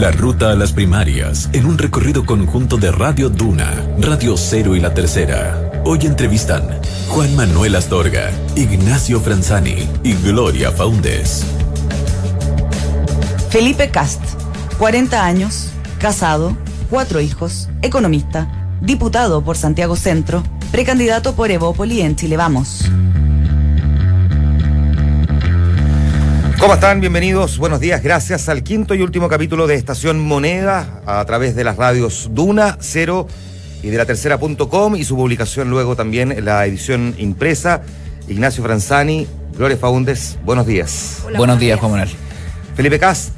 La ruta a las primarias en un recorrido conjunto de Radio Duna, Radio Cero y La Tercera. Hoy entrevistan Juan Manuel Astorga, Ignacio Franzani y Gloria Faundes. Felipe Cast, 40 años, casado, cuatro hijos, economista, diputado por Santiago Centro, precandidato por Evópoli en Chile Vamos. ¿Cómo están? Bienvenidos, buenos días. Gracias al quinto y último capítulo de Estación Moneda a través de las radios Duna, Cero y de la tercera.com y su publicación luego también en la edición impresa. Ignacio Franzani, Gloria Faundes, buenos días. buenos días, Juan Manuel. Felipe Cas,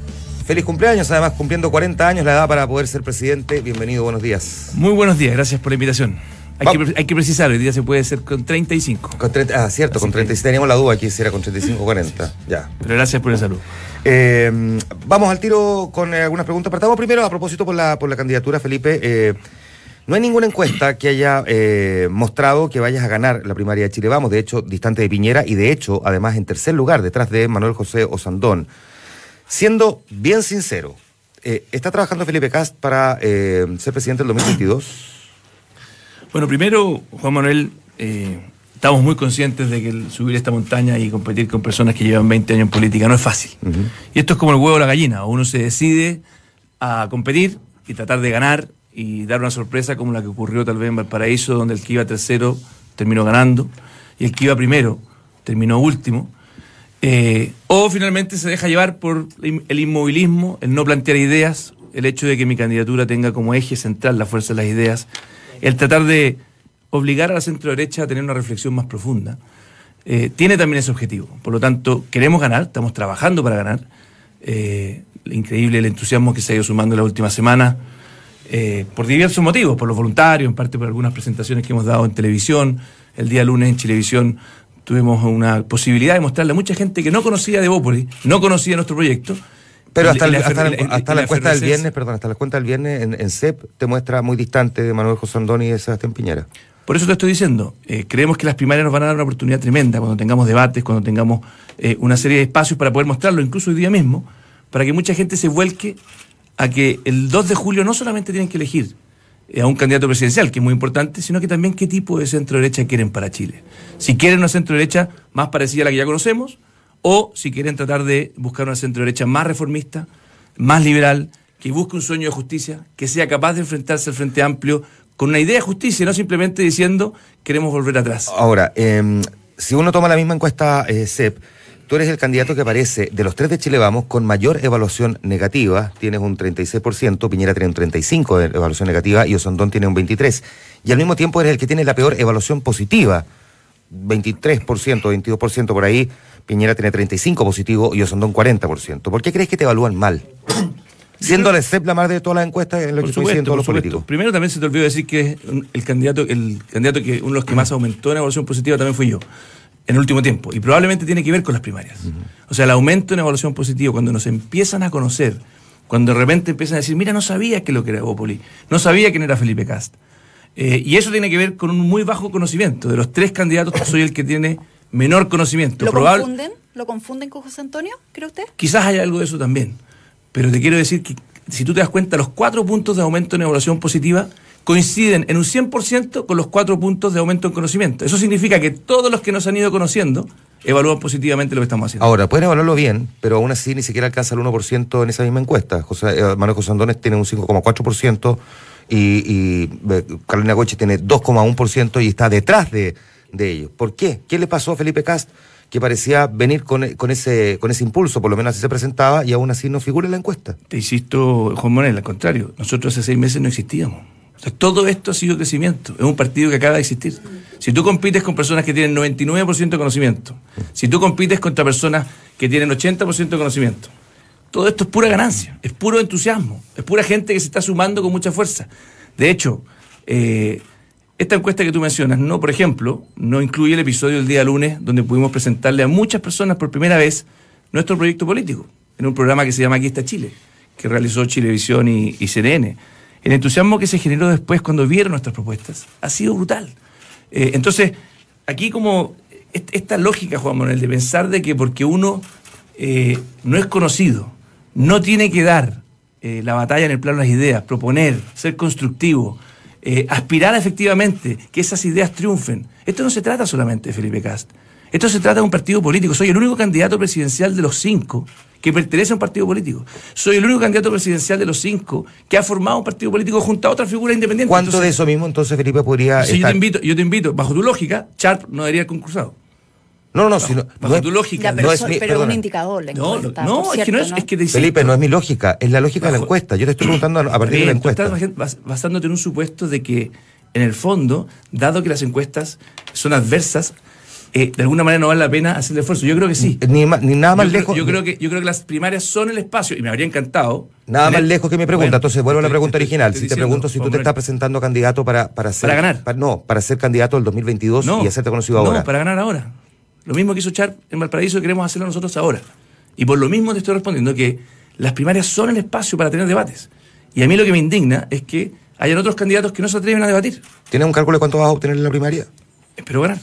feliz cumpleaños, además cumpliendo 40 años, la edad para poder ser presidente. Bienvenido, buenos días. Muy buenos días, gracias por la invitación. Hay que, hay que, precisar, hoy día se puede hacer con 35. Con 30, ah, cierto, con 35. Teníamos la duda aquí si era con 35 o 40. Ya. Pero gracias por la salud. Eh, vamos al tiro con eh, algunas preguntas. Partamos primero a propósito por la, por la candidatura, Felipe. Eh, no hay ninguna encuesta que haya eh, mostrado que vayas a ganar la primaria de Chile Vamos, de hecho, distante de Piñera y de hecho, además, en tercer lugar, detrás de Manuel José Osandón. Siendo bien sincero, ¿está trabajando Felipe Cast para ser presidente del 2022? Bueno, primero, Juan Manuel, eh, estamos muy conscientes de que subir esta montaña y competir con personas que llevan 20 años en política no es fácil. Y esto es como el huevo o la gallina. Uno se decide a competir y tratar de ganar y dar una sorpresa como la que ocurrió tal vez en Valparaíso, donde el que iba tercero terminó ganando y el que iba primero terminó último. Eh, o finalmente se deja llevar por el inmovilismo, el no plantear ideas, el hecho de que mi candidatura tenga como eje central la fuerza de las ideas el tratar de obligar a la centro derecha a tener una reflexión más profunda, eh, tiene también ese objetivo. Por lo tanto, queremos ganar, estamos trabajando para ganar. Eh, increíble el entusiasmo que se ha ido sumando en la última semana, eh, por diversos motivos, por los voluntarios, en parte por algunas presentaciones que hemos dado en televisión. El día lunes en Televisión tuvimos una posibilidad de mostrarle a mucha gente que no conocía de Bópoli, no conocía nuestro proyecto, pero hasta, la, hasta, la, encuesta del viernes, perdón, hasta la cuenta del viernes en, CEP te muestra muy distante de Manuel José Andoni y de Sebastián Piñera. Por eso te estoy diciendo, eh, creemos que las primarias nos van a dar una oportunidad tremenda cuando tengamos debates, cuando tengamos eh, una serie de espacios para poder mostrarlo, incluso hoy día mismo, para que mucha gente se vuelque a que el 2 de julio no solamente tienen que elegir eh, a un candidato presidencial, que es muy importante, sino que también qué tipo de centro derecha quieren para Chile. Si quieren una centro derecha más parecida a la que ya conocemos, o si quieren tratar de buscar una centro derecha más reformista, más liberal, que busque un sueño de justicia, que sea capaz de enfrentarse al Frente Amplio con una idea de justicia, no simplemente diciendo queremos volver atrás. Ahora, em, si uno toma la misma encuesta eh, CEP, tú eres el candidato que aparece de los tres de Chile Vamos con mayor evaluación negativa, tienes un 36%, Piñera tiene un 35% de evaluación negativa y Osondón tiene un 23%. Y al mismo tiempo eres el que tiene la peor evaluación positiva, 23%, 22% por ahí Piñera tiene 35 positivo y Osondón 40%. ¿Por qué crees que te evalúan mal? Siendo la CEP la más de todas las encuestas en lo que estoy diciendo los políticos. Primero también se te olvidó decir que el candidato, el candidato que uno de los que más aumentó en evaluación positiva también fui yo en el último tiempo. Y probablemente tiene que ver con las primarias. O sea, el aumento en evaluación positiva, cuando nos empiezan a conocer, cuando de repente empiezan a decir, mira, no sabía que lo que era Bópoli, no sabía quién era Felipe Cast. Eh, y eso tiene que ver con un muy bajo conocimiento. De los tres candidatos, soy el que tiene menor conocimiento. ¿Lo confunden? ¿Lo confunden con José Antonio, cree usted? Quizás haya algo de eso también. Pero te quiero decir que si tú te das cuenta, los cuatro puntos de aumento en evaluación positiva coinciden en un 100% con los cuatro puntos de aumento en conocimiento. Eso significa que todos los que nos han ido conociendo evalúan positivamente lo que estamos haciendo. Ahora, pueden evaluarlo bien, pero aún así ni siquiera alcanza el 1% en esa misma encuesta. José, eh, Manuel José Andones tiene un 5,4% y, y eh, Carolina Goche tiene 2,1% y está detrás de, de ellos. ¿Por qué? ¿Qué le pasó a Felipe Cast que parecía venir con, ese, con ese impulso, por lo menos así se presentaba, y aún así no figura en la encuesta? Te insisto, Juan Manuel, al contrario, nosotros hace seis meses no existíamos. todo esto ha sido crecimiento, es un partido que acaba de existir. Si tú compites con personas que tienen 99% de conocimiento, si tú compites contra personas que tienen 80% de conocimiento, todo esto es pura ganancia, es puro entusiasmo, es pura gente que se está sumando con mucha fuerza. De hecho, eh, esta encuesta que tú mencionas, no, por ejemplo, no incluye el episodio del día lunes donde pudimos presentarle a muchas personas por primera vez nuestro proyecto político, en un programa que se llama Aquí está Chile, que realizó Chilevisión y, y CNN. El entusiasmo que se generó después cuando vieron nuestras propuestas ha sido brutal. Eh, entonces, aquí como esta lógica, Juan Manuel, de pensar de que porque uno eh, no es conocido, no tiene que dar eh, la batalla en el plano de las ideas, proponer, ser constructivo, eh, aspirar efectivamente que esas ideas triunfen. Esto no se trata solamente de Felipe Cast. Esto se trata de un partido político. Soy el único candidato presidencial de los cinco que pertenece a un partido político. Soy el único candidato presidencial de los cinco que ha formado un partido político junto a otra figura independiente. ¿Cuánto de eso mismo entonces Felipe podría yo, te invito, yo te invito, bajo tu lógica, Sharp no debería haber concursado. No, no, no. Bajo, bajo tu lógica. Ya, pero, no es mi, pero un indicador. La no, encuesta, no, es que no es, es que te Felipe, no es mi lógica, es la lógica de la encuesta. Yo te estoy preguntando a partir de la tú encuesta. estás bas- basándote en un supuesto de que, en el fondo, dado que las encuestas son adversas, eh, de alguna manera no vale la pena hacer el esfuerzo. Yo creo que sí. Ni, ni nada más yo, creo- lejos. yo creo que yo creo que las primarias son el espacio y me habría encantado. Nada más lejos que mi pregunta. Bueno, Entonces vuelvo a la pregunta original. Si te pregunto si tú te estás presentando candidato para, para ser. Para ganar. no, para ser candidato del 2022 no, y hacerte conocido no, ahora. para ganar ahora. Lo mismo que hizo Char en Valparaíso queremos hacerlo nosotros ahora. Y por lo mismo te estoy respondiendo que las primarias son el espacio para tener debates. Y a mí lo que me indigna es que hayan otros candidatos que no se atreven a debatir. ¿Tienes un cálculo de cuánto vas a obtener en la primaria? Espero ganar.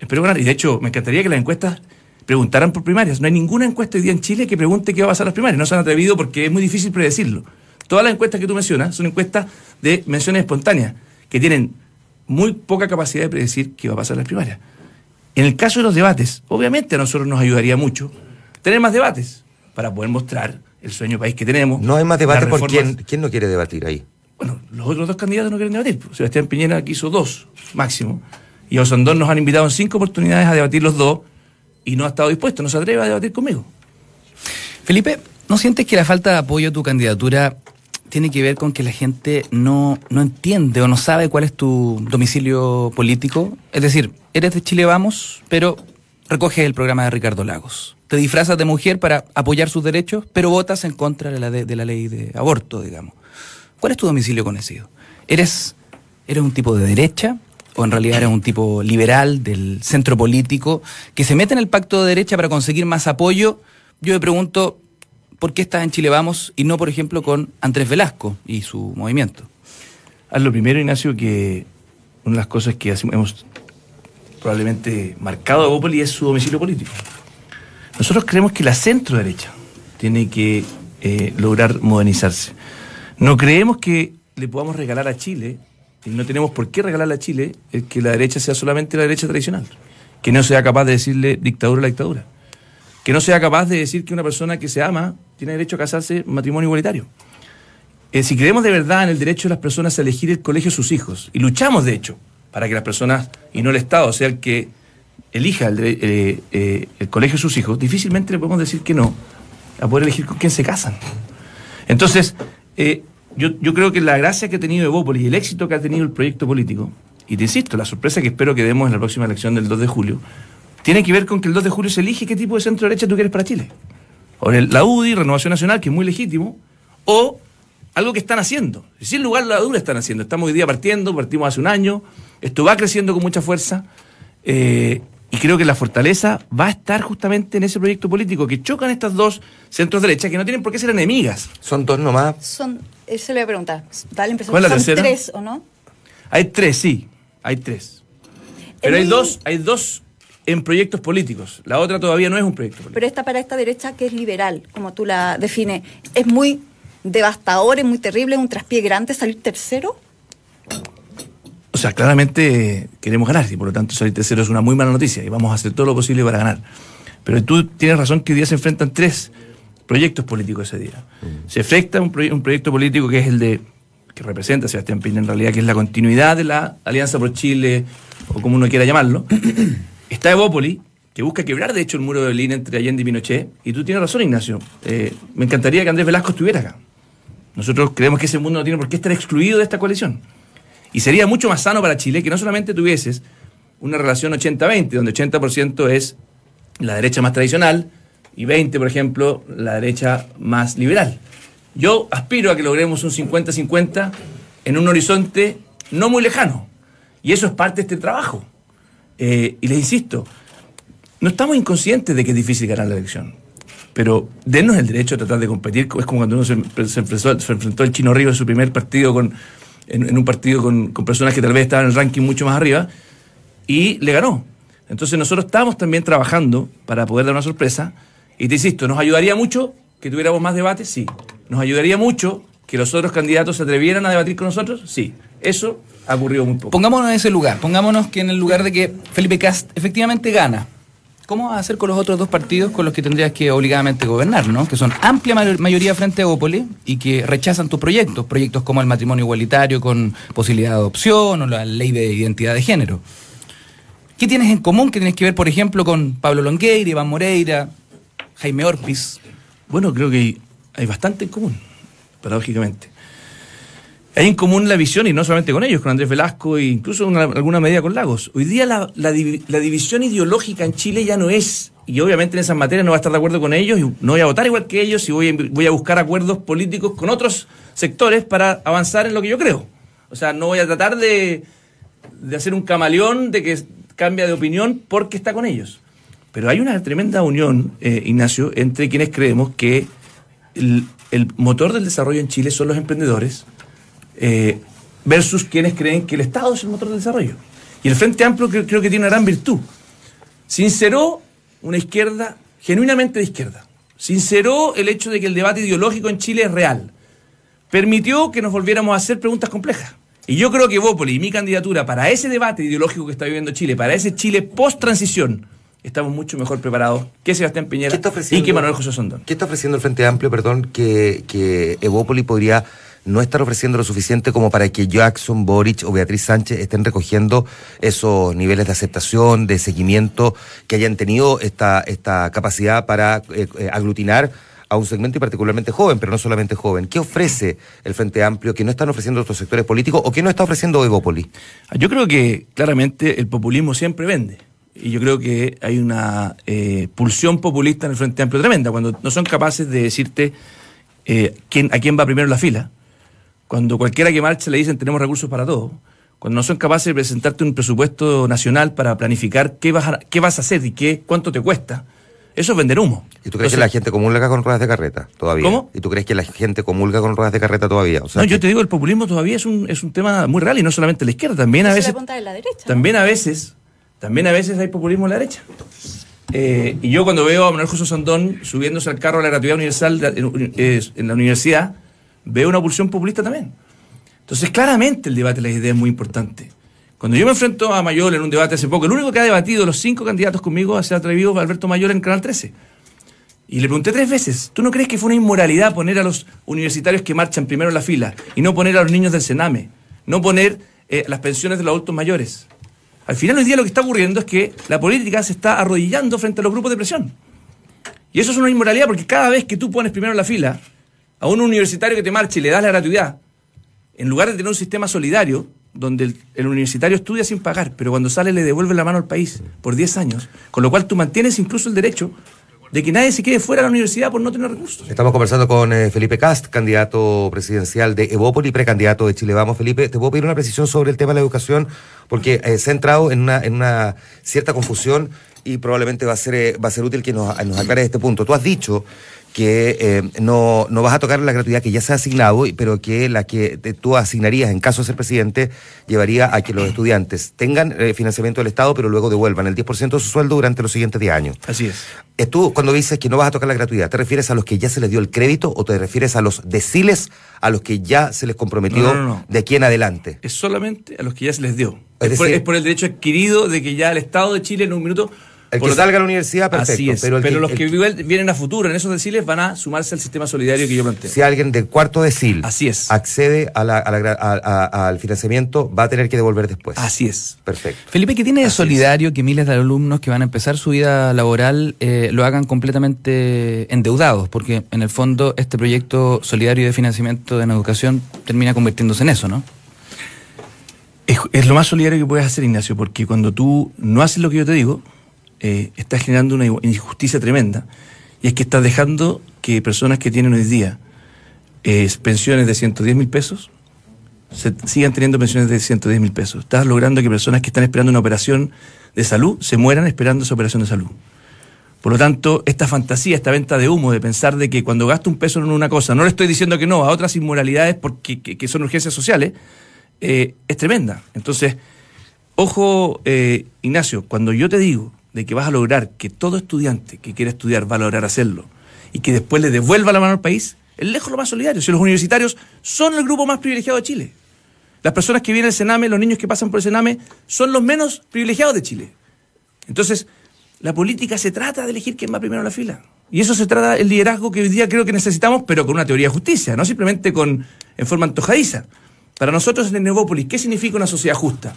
Espero ganar. Y de hecho, me encantaría que las encuestas preguntaran por primarias. No hay ninguna encuesta hoy día en Chile que pregunte qué va a pasar en las primarias. No se han atrevido porque es muy difícil predecirlo. Todas las encuestas que tú mencionas son encuestas de menciones espontáneas, que tienen muy poca capacidad de predecir qué va a pasar en las primarias. En el caso de los debates, obviamente a nosotros nos ayudaría mucho tener más debates para poder mostrar el sueño país que tenemos. No hay más debate las por quién, quién no quiere debatir ahí. bueno, los otros dos candidatos no quieren debatir. Sebastián Piñera quiso dos, máximo. Y a Osandón nos han invitado en cinco oportunidades a debatir los dos y no ha estado dispuesto, no se atreve a debatir conmigo. Felipe, ¿no sientes que la falta de apoyo a tu candidatura tiene que ver con que la gente no, no entiende o no sabe cuál es tu domicilio político? Es decir, eres de Chile Vamos, pero recoges el programa de Ricardo Lagos. Te disfrazas de mujer para apoyar sus derechos, pero votas en contra de la, de, la ley de aborto, digamos. ¿Cuál es tu domicilio conocido? ¿Eres, ¿Eres un tipo de derecha? ¿O en realidad eres un tipo liberal del centro político que se mete en el pacto de derecha para conseguir más apoyo? Yo me pregunto, ¿por qué estás en Chile Vamos y no, por ejemplo, con Andrés Velasco y su movimiento? Haz lo primero, Ignacio, que una de las cosas que hemos probablemente marcado a Bópoli es su domicilio político. Nosotros creemos que la centro derecha tiene que eh, lograr modernizarse. No creemos que le podamos regalar a Chile, y no tenemos por qué regalarle a Chile, el que la derecha sea solamente la derecha tradicional. Que no sea capaz de decirle dictadura a la dictadura. Que no sea capaz de decir que una persona que se ama tiene derecho a casarse matrimonio igualitario. Eh, si creemos de verdad en el derecho de las personas a elegir el colegio de sus hijos, y luchamos de hecho para que las personas, y no el Estado, sea el que elija el, eh, eh, colegio de sus hijos, difícilmente le podemos decir que no a poder elegir con quién se casan. Entonces, yo, yo creo que la gracia que ha tenido Evópolis y el éxito que ha tenido el proyecto político, y te insisto, la sorpresa que espero que demos en la próxima elección del 2 de julio, tiene que ver con que el 2 de julio se elige qué tipo de centro derecha tú quieres para Chile. O el- la UDI, Renovación Nacional, que es muy legítimo, o algo que están haciendo. Sin lugar a la duda están haciendo. Estamos hoy día partiendo, partimos hace un año, esto va creciendo con mucha fuerza, eh, y creo que la fortaleza va a estar justamente en ese proyecto político, que chocan estas dos centros derechas que no tienen por qué ser enemigas. Son dos nomás. Son, eso le voy a preguntar. Da la impresión ¿Cuál es que la son tercera? tres, ¿o no? Hay tres, sí, hay tres. Pero hay dos, hay dos en proyectos políticos. La otra todavía no es un proyecto político. Pero esta para esta derecha que es liberal, como tú la defines, es muy devastador, es muy terrible, es un traspié grande salir tercero. O sea, claramente eh, queremos ganar y por lo tanto salir tercero es una muy mala noticia y vamos a hacer todo lo posible para ganar. Pero tú tienes razón que hoy día se enfrentan tres proyectos políticos ese día. Se enfrenta un, proye- un proyecto político que es el de, que representa a Sebastián Piñera en realidad, que es la continuidad de la Alianza por Chile, o como uno quiera llamarlo. Está Evópoli, que busca quebrar de hecho el muro de Berlín entre Allende y Pinochet. Y tú tienes razón, Ignacio. Eh, me encantaría que Andrés Velasco estuviera acá. Nosotros creemos que ese mundo no tiene por qué estar excluido de esta coalición. Y sería mucho más sano para Chile que no solamente tuvieses una relación 80-20, donde 80% es la derecha más tradicional y 20, por ejemplo, la derecha más liberal. Yo aspiro a que logremos un 50-50 en un horizonte no muy lejano. Y eso es parte de este trabajo. Eh, y les insisto, no estamos inconscientes de que es difícil ganar la elección. Pero dennos el derecho a tratar de competir. Es como cuando uno se, se enfrentó, se enfrentó al Chino Río en su primer partido con, en, en un partido con, con personas que tal vez estaban en el ranking mucho más arriba y le ganó. Entonces nosotros estamos también trabajando para poder dar una sorpresa. Y te insisto, ¿nos ayudaría mucho que tuviéramos más debates? Sí. ¿Nos ayudaría mucho que los otros candidatos se atrevieran a debatir con nosotros? Sí, eso ha ocurrido muy poco. Pongámonos en ese lugar, pongámonos que en el lugar de que Felipe Cast efectivamente gana. ¿Cómo vas a hacer con los otros dos partidos con los que tendrías que obligadamente gobernar, ¿no? Que son amplia mayoría frente a Opoli y que rechazan tus proyectos, proyectos como el matrimonio igualitario con posibilidad de adopción o la ley de identidad de género. ¿Qué tienes en común que tienes que ver, por ejemplo, con Pablo Longueira, Iván Moreira, Jaime Orpiz? Bueno, creo que hay bastante en común, paradójicamente. Hay en común la visión, y no solamente con ellos, con Andrés Velasco e incluso en alguna medida con Lagos. Hoy día la, división ideológica en Chile ya no es, y obviamente en esas materias no va a estar de acuerdo con ellos, y no voy a votar igual que ellos, y voy a, buscar acuerdos políticos con otros sectores para avanzar en lo que yo creo. O sea, no voy a tratar de, hacer un camaleón de que cambia de opinión porque está con ellos. Pero hay una tremenda unión, eh, Ignacio, entre quienes creemos que el motor del desarrollo en Chile son los emprendedores eh, versus quienes creen que el Estado es el motor del desarrollo. Y el Frente Amplio creo, que tiene una gran virtud. Sinceró una izquierda genuinamente de izquierda. Sinceró el hecho de que el debate ideológico en Chile es real. Permitió que nos volviéramos a hacer preguntas complejas. Y yo creo que Bópoli y mi candidatura para ese debate ideológico que está viviendo Chile, para ese Chile post-transición, estamos mucho mejor preparados que Sebastián Piñera y que Manuel José Sondón. ¿Qué está ofreciendo el Frente Amplio, perdón, que, que Evópoli podría no estar ofreciendo lo suficiente como para que Jackson, Boric o Beatriz Sánchez estén recogiendo esos niveles de aceptación, de seguimiento, que hayan tenido esta, esta capacidad para eh, eh, aglutinar a un segmento y particularmente joven, pero no solamente joven. ¿Qué ofrece el Frente Amplio que no están ofreciendo otros sectores políticos o que no está ofreciendo Evópoli? Yo creo que claramente el populismo siempre vende. Y yo creo que hay una eh, pulsión populista en el Frente Amplio tremenda, cuando no son capaces de decirte quién, a quién va primero en la fila cuando cualquiera que marche le dicen tenemos recursos para todo, cuando no son capaces de presentarte un presupuesto nacional para planificar qué vas a, qué vas a hacer y qué, cuánto te cuesta, eso es vender humo. ¿Y tú crees que la gente comulga con ruedas de carreta todavía? ¿Cómo? ¿Y tú crees que la gente comulga con ruedas de carreta todavía? no, yo te digo, el populismo todavía es un, es un tema muy real y no solamente la izquierda, también a veces... La derecha, también a veces, también a veces hay populismo en la derecha. Eh, y yo cuando veo a Manuel José Sandón subiéndose al carro a la gratuidad universal en la universidad, veo una pulsión populista también. Entonces, claramente el debate de las ideas es muy importante. Cuando yo me enfrento a Mayol en un debate hace poco, el único que ha debatido los cinco candidatos conmigo se ha atrevido Alberto Mayol en Canal 13. Y le pregunté tres veces, ¿tú no crees que fue una inmoralidad poner a los universitarios que marchan primero en la fila y no poner a los niños del Sename? No poner eh, las pensiones de los adultos mayores. Al final hoy día lo que está ocurriendo es que la política se está arrodillando frente a los grupos de presión. Y eso es una inmoralidad porque cada vez que tú pones primero en la fila a un universitario que te marche y le das la gratuidad, en lugar de tener un sistema solidario, donde el, universitario estudia sin pagar, pero cuando sale le devuelve la mano al país por 10 años, con lo cual tú mantienes incluso el derecho de que nadie se quede fuera de la universidad por no tener recursos. Estamos conversando con eh, Felipe Cast, candidato presidencial de Evópoli, precandidato de Chile Vamos. Felipe, te puedo pedir una precisión sobre el tema de la educación, porque eh, se ha entrado en una, en una cierta confusión y probablemente va a ser, eh, va a ser útil que nos, nos este punto. Tú has dicho que eh, no, no vas a tocar la gratuidad que ya se ha asignado, pero que la que tú asignarías en caso de ser presidente llevaría a que los estudiantes tengan eh, financiamiento del Estado, pero luego devuelvan el 10% de su sueldo durante los siguientes 10 años. Así es. Eh, tú, cuando dices que no vas a tocar la gratuidad, ¿te refieres a los que ya se les dio el crédito o te refieres a los deciles a los que ya se les comprometió de aquí en adelante? Es solamente a los que ya se les dio. Es, es por el derecho adquirido de que ya el Estado de Chile en un minuto el que salga a la universidad, perfecto. pero, los que, vienen a futuro en esos deciles van a sumarse al sistema solidario que yo planteo. Si alguien del cuarto decil Así es. accede al financiamiento, va a tener que devolver después. Así es. Perfecto. Felipe, ¿qué tiene de solidario que miles de alumnos que van a empezar su vida laboral eh, lo hagan completamente endeudados? Porque en el fondo este proyecto solidario de financiamiento en educación termina convirtiéndose en eso, ¿no? es, lo más solidario que puedes hacer, Ignacio, porque cuando tú no haces lo que yo te digo, eh, está generando una injusticia tremenda. Y es que estás dejando que personas que tienen hoy día eh, pensiones de 110 mil pesos sigan teniendo pensiones de 110 mil pesos. Estás logrando que personas que están esperando una operación de salud se mueran esperando esa operación de salud. Por lo tanto, esta fantasía, esta venta de humo de pensar de que cuando gasto un peso en una cosa, no le estoy diciendo que no, a otras inmoralidades porque, que, son urgencias sociales, eh, es tremenda. Entonces, ojo, Ignacio, cuando yo te digo de que vas a lograr que todo estudiante que quiera estudiar va a lograr hacerlo y que después le devuelva la mano al país, es lejos lo más solidario. Si los universitarios son el grupo más privilegiado de Chile. Las personas que vienen al Sename, los niños que pasan por el Sename, son los menos privilegiados de Chile. Entonces, la política se trata de elegir quién va primero en la fila. Y eso se trata del liderazgo que hoy día creo que necesitamos, pero con una teoría de justicia, no simplemente con, en forma antojadiza. Para nosotros en el Neopólis, ¿qué significa una sociedad justa?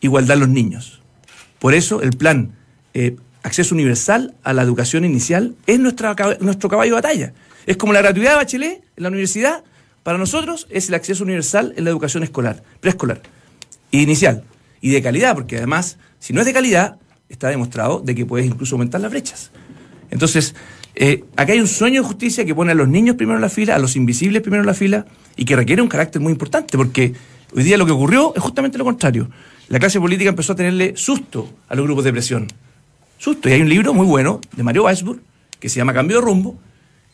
Igualdad en los niños. Por eso el plan eh, acceso universal a la educación inicial es nuestro caballo de batalla. Es como la gratuidad de Bachelet en la universidad, para nosotros es el acceso universal en la educación escolar, preescolar, inicial, y de calidad, porque además, si no es de calidad, está demostrado de que puedes incluso aumentar las brechas. Entonces, eh, acá hay un sueño de justicia que pone a los niños primero en la fila, a los invisibles primero en la fila, y que requiere un carácter muy importante, porque hoy día lo que ocurrió es justamente lo contrario. La clase política empezó a tenerle susto a los grupos de presión. Susto. Y hay un libro muy bueno de Mario Weisburg que se llama Cambio de Rumbo,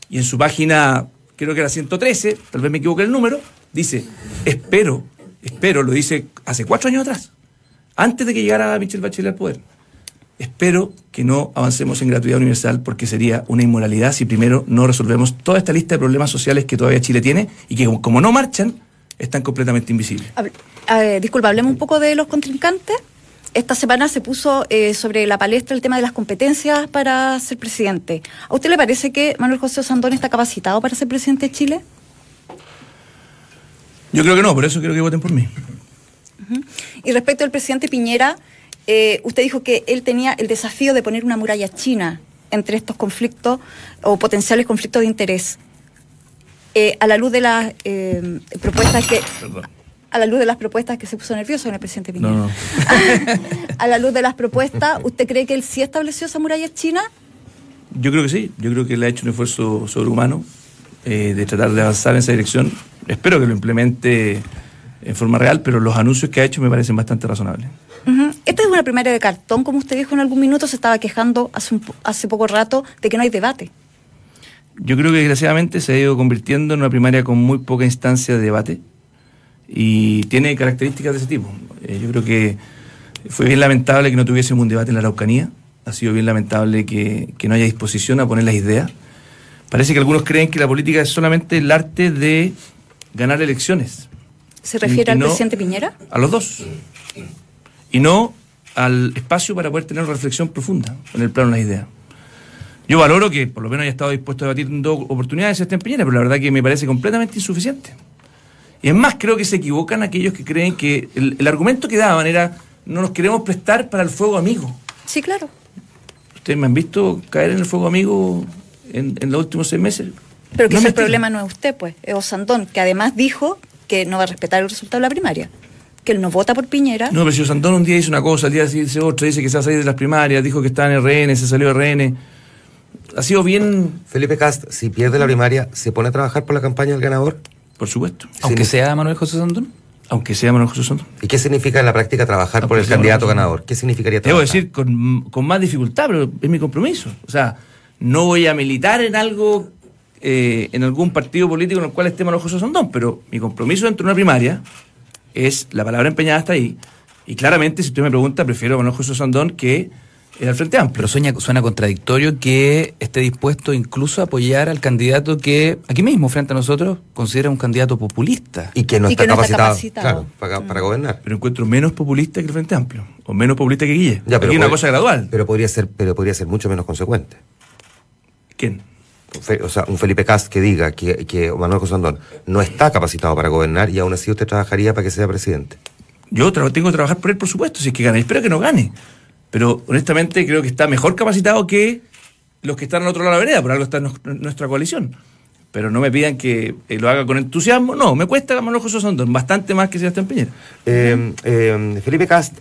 y en su página, creo que era 113, tal vez me equivoque el número, dice, espero, espero, lo dice hace cuatro años atrás, antes de que llegara Michelle Bachelet al poder Espero que no avancemos en gratuidad universal porque sería una inmoralidad si primero no resolvemos toda esta lista de problemas sociales que todavía Chile tiene y que como no marchan, están completamente invisibles. Disculpa, hablemos un poco de los contrincantes. Esta semana se puso eh, sobre la palestra el tema de las competencias para ser presidente. ¿A usted le parece que Manuel José Sandón está capacitado para ser presidente de Chile? Yo creo que no, por eso quiero que voten por mí. Y respecto al presidente Piñera, eh, usted dijo que él tenía el desafío de poner una muralla china entre estos conflictos o potenciales conflictos de interés. Eh, a la luz de las eh, propuestas que... A la luz de las propuestas que se puso nervioso en el presidente Piñera. a la luz de las propuestas, ¿usted cree que él sí estableció esa muralla china? Yo creo que sí. Yo creo que él ha hecho un esfuerzo sobrehumano de tratar de avanzar en esa dirección. Espero que lo implemente en forma real, pero los anuncios que ha hecho me parecen bastante razonables. Esta es una primaria de cartón, como usted dijo en algún minuto, se estaba quejando hace, hace poco rato de que no hay debate. Yo creo que desgraciadamente se ha ido convirtiendo en una primaria con muy poca instancia de debate y tiene características de ese tipo. Eh, yo creo que fue bien lamentable que no tuviésemos un debate en la Araucanía, ha sido bien lamentable que, que no haya disposición a poner las ideas. Parece que algunos creen que la política es solamente el arte de ganar elecciones. ¿Se refiere al presidente Piñera? A los dos y no al espacio para poder tener una reflexión profunda en el plano de las ideas. Yo valoro que por lo menos haya estado dispuesto a debatir en dos oportunidades este Piñera, pero la verdad que me parece completamente insuficiente. Y es más, creo que se equivocan aquellos que creen que el, argumento que daban era no nos queremos prestar para el fuego amigo. Sí, claro. ¿Ustedes me han visto caer en el fuego amigo en, los últimos seis meses? Pero que el problema no es usted, pues, es Osandón, que además dijo que no va a respetar el resultado de la primaria que él no vota por Piñera. No, pero si Santón un día dice una cosa, el día dice otra, dice que se va a salir de las primarias, dijo que está en RN, se salió de RN. Ha sido bien. Felipe Cast, si pierde la primaria, ¿se pone a trabajar por la campaña del ganador? Por supuesto. Aunque sea Manuel José Santón. Aunque sea Manuel José Santón. ¿Y qué significa en la práctica trabajar por el candidato ganador? ¿Qué significaría trabajar? Debo decir, con, con, más dificultad, pero es mi compromiso. O sea, no voy a militar en algo, eh, en algún partido político en el cual esté Manuel José Santón, pero mi compromiso dentro de una primaria es la palabra empeñada está ahí. Y claramente, si usted me pregunta, prefiero a Manuel José Sandón que el Frente Amplio. Pero suena, suena contradictorio que esté dispuesto incluso a apoyar al candidato que aquí mismo, frente a nosotros, considera un candidato populista. Y que no, está, capacitado, para, gobernar. Pero encuentro menos populista que el Frente Amplio, o menos populista que Guille. Ya, pero una cosa gradual. Pero podría, ser, pero podría ser mucho menos consecuente. ¿Quién? o sea, un Felipe Cast que diga que, que Manuel José Andón no está capacitado para gobernar y aún así usted trabajaría para que sea presidente. Yo tengo que trabajar por él, por supuesto, si es que gana. Espero que no gane. Pero honestamente creo que está mejor capacitado que los que están al otro lado de la vereda, por algo está en nuestra coalición. Pero no me pidan que eh, lo haga con entusiasmo. No, me cuesta Manuel José Andón, bastante más que Sebastián Piñera. Eh, eh, Felipe Cast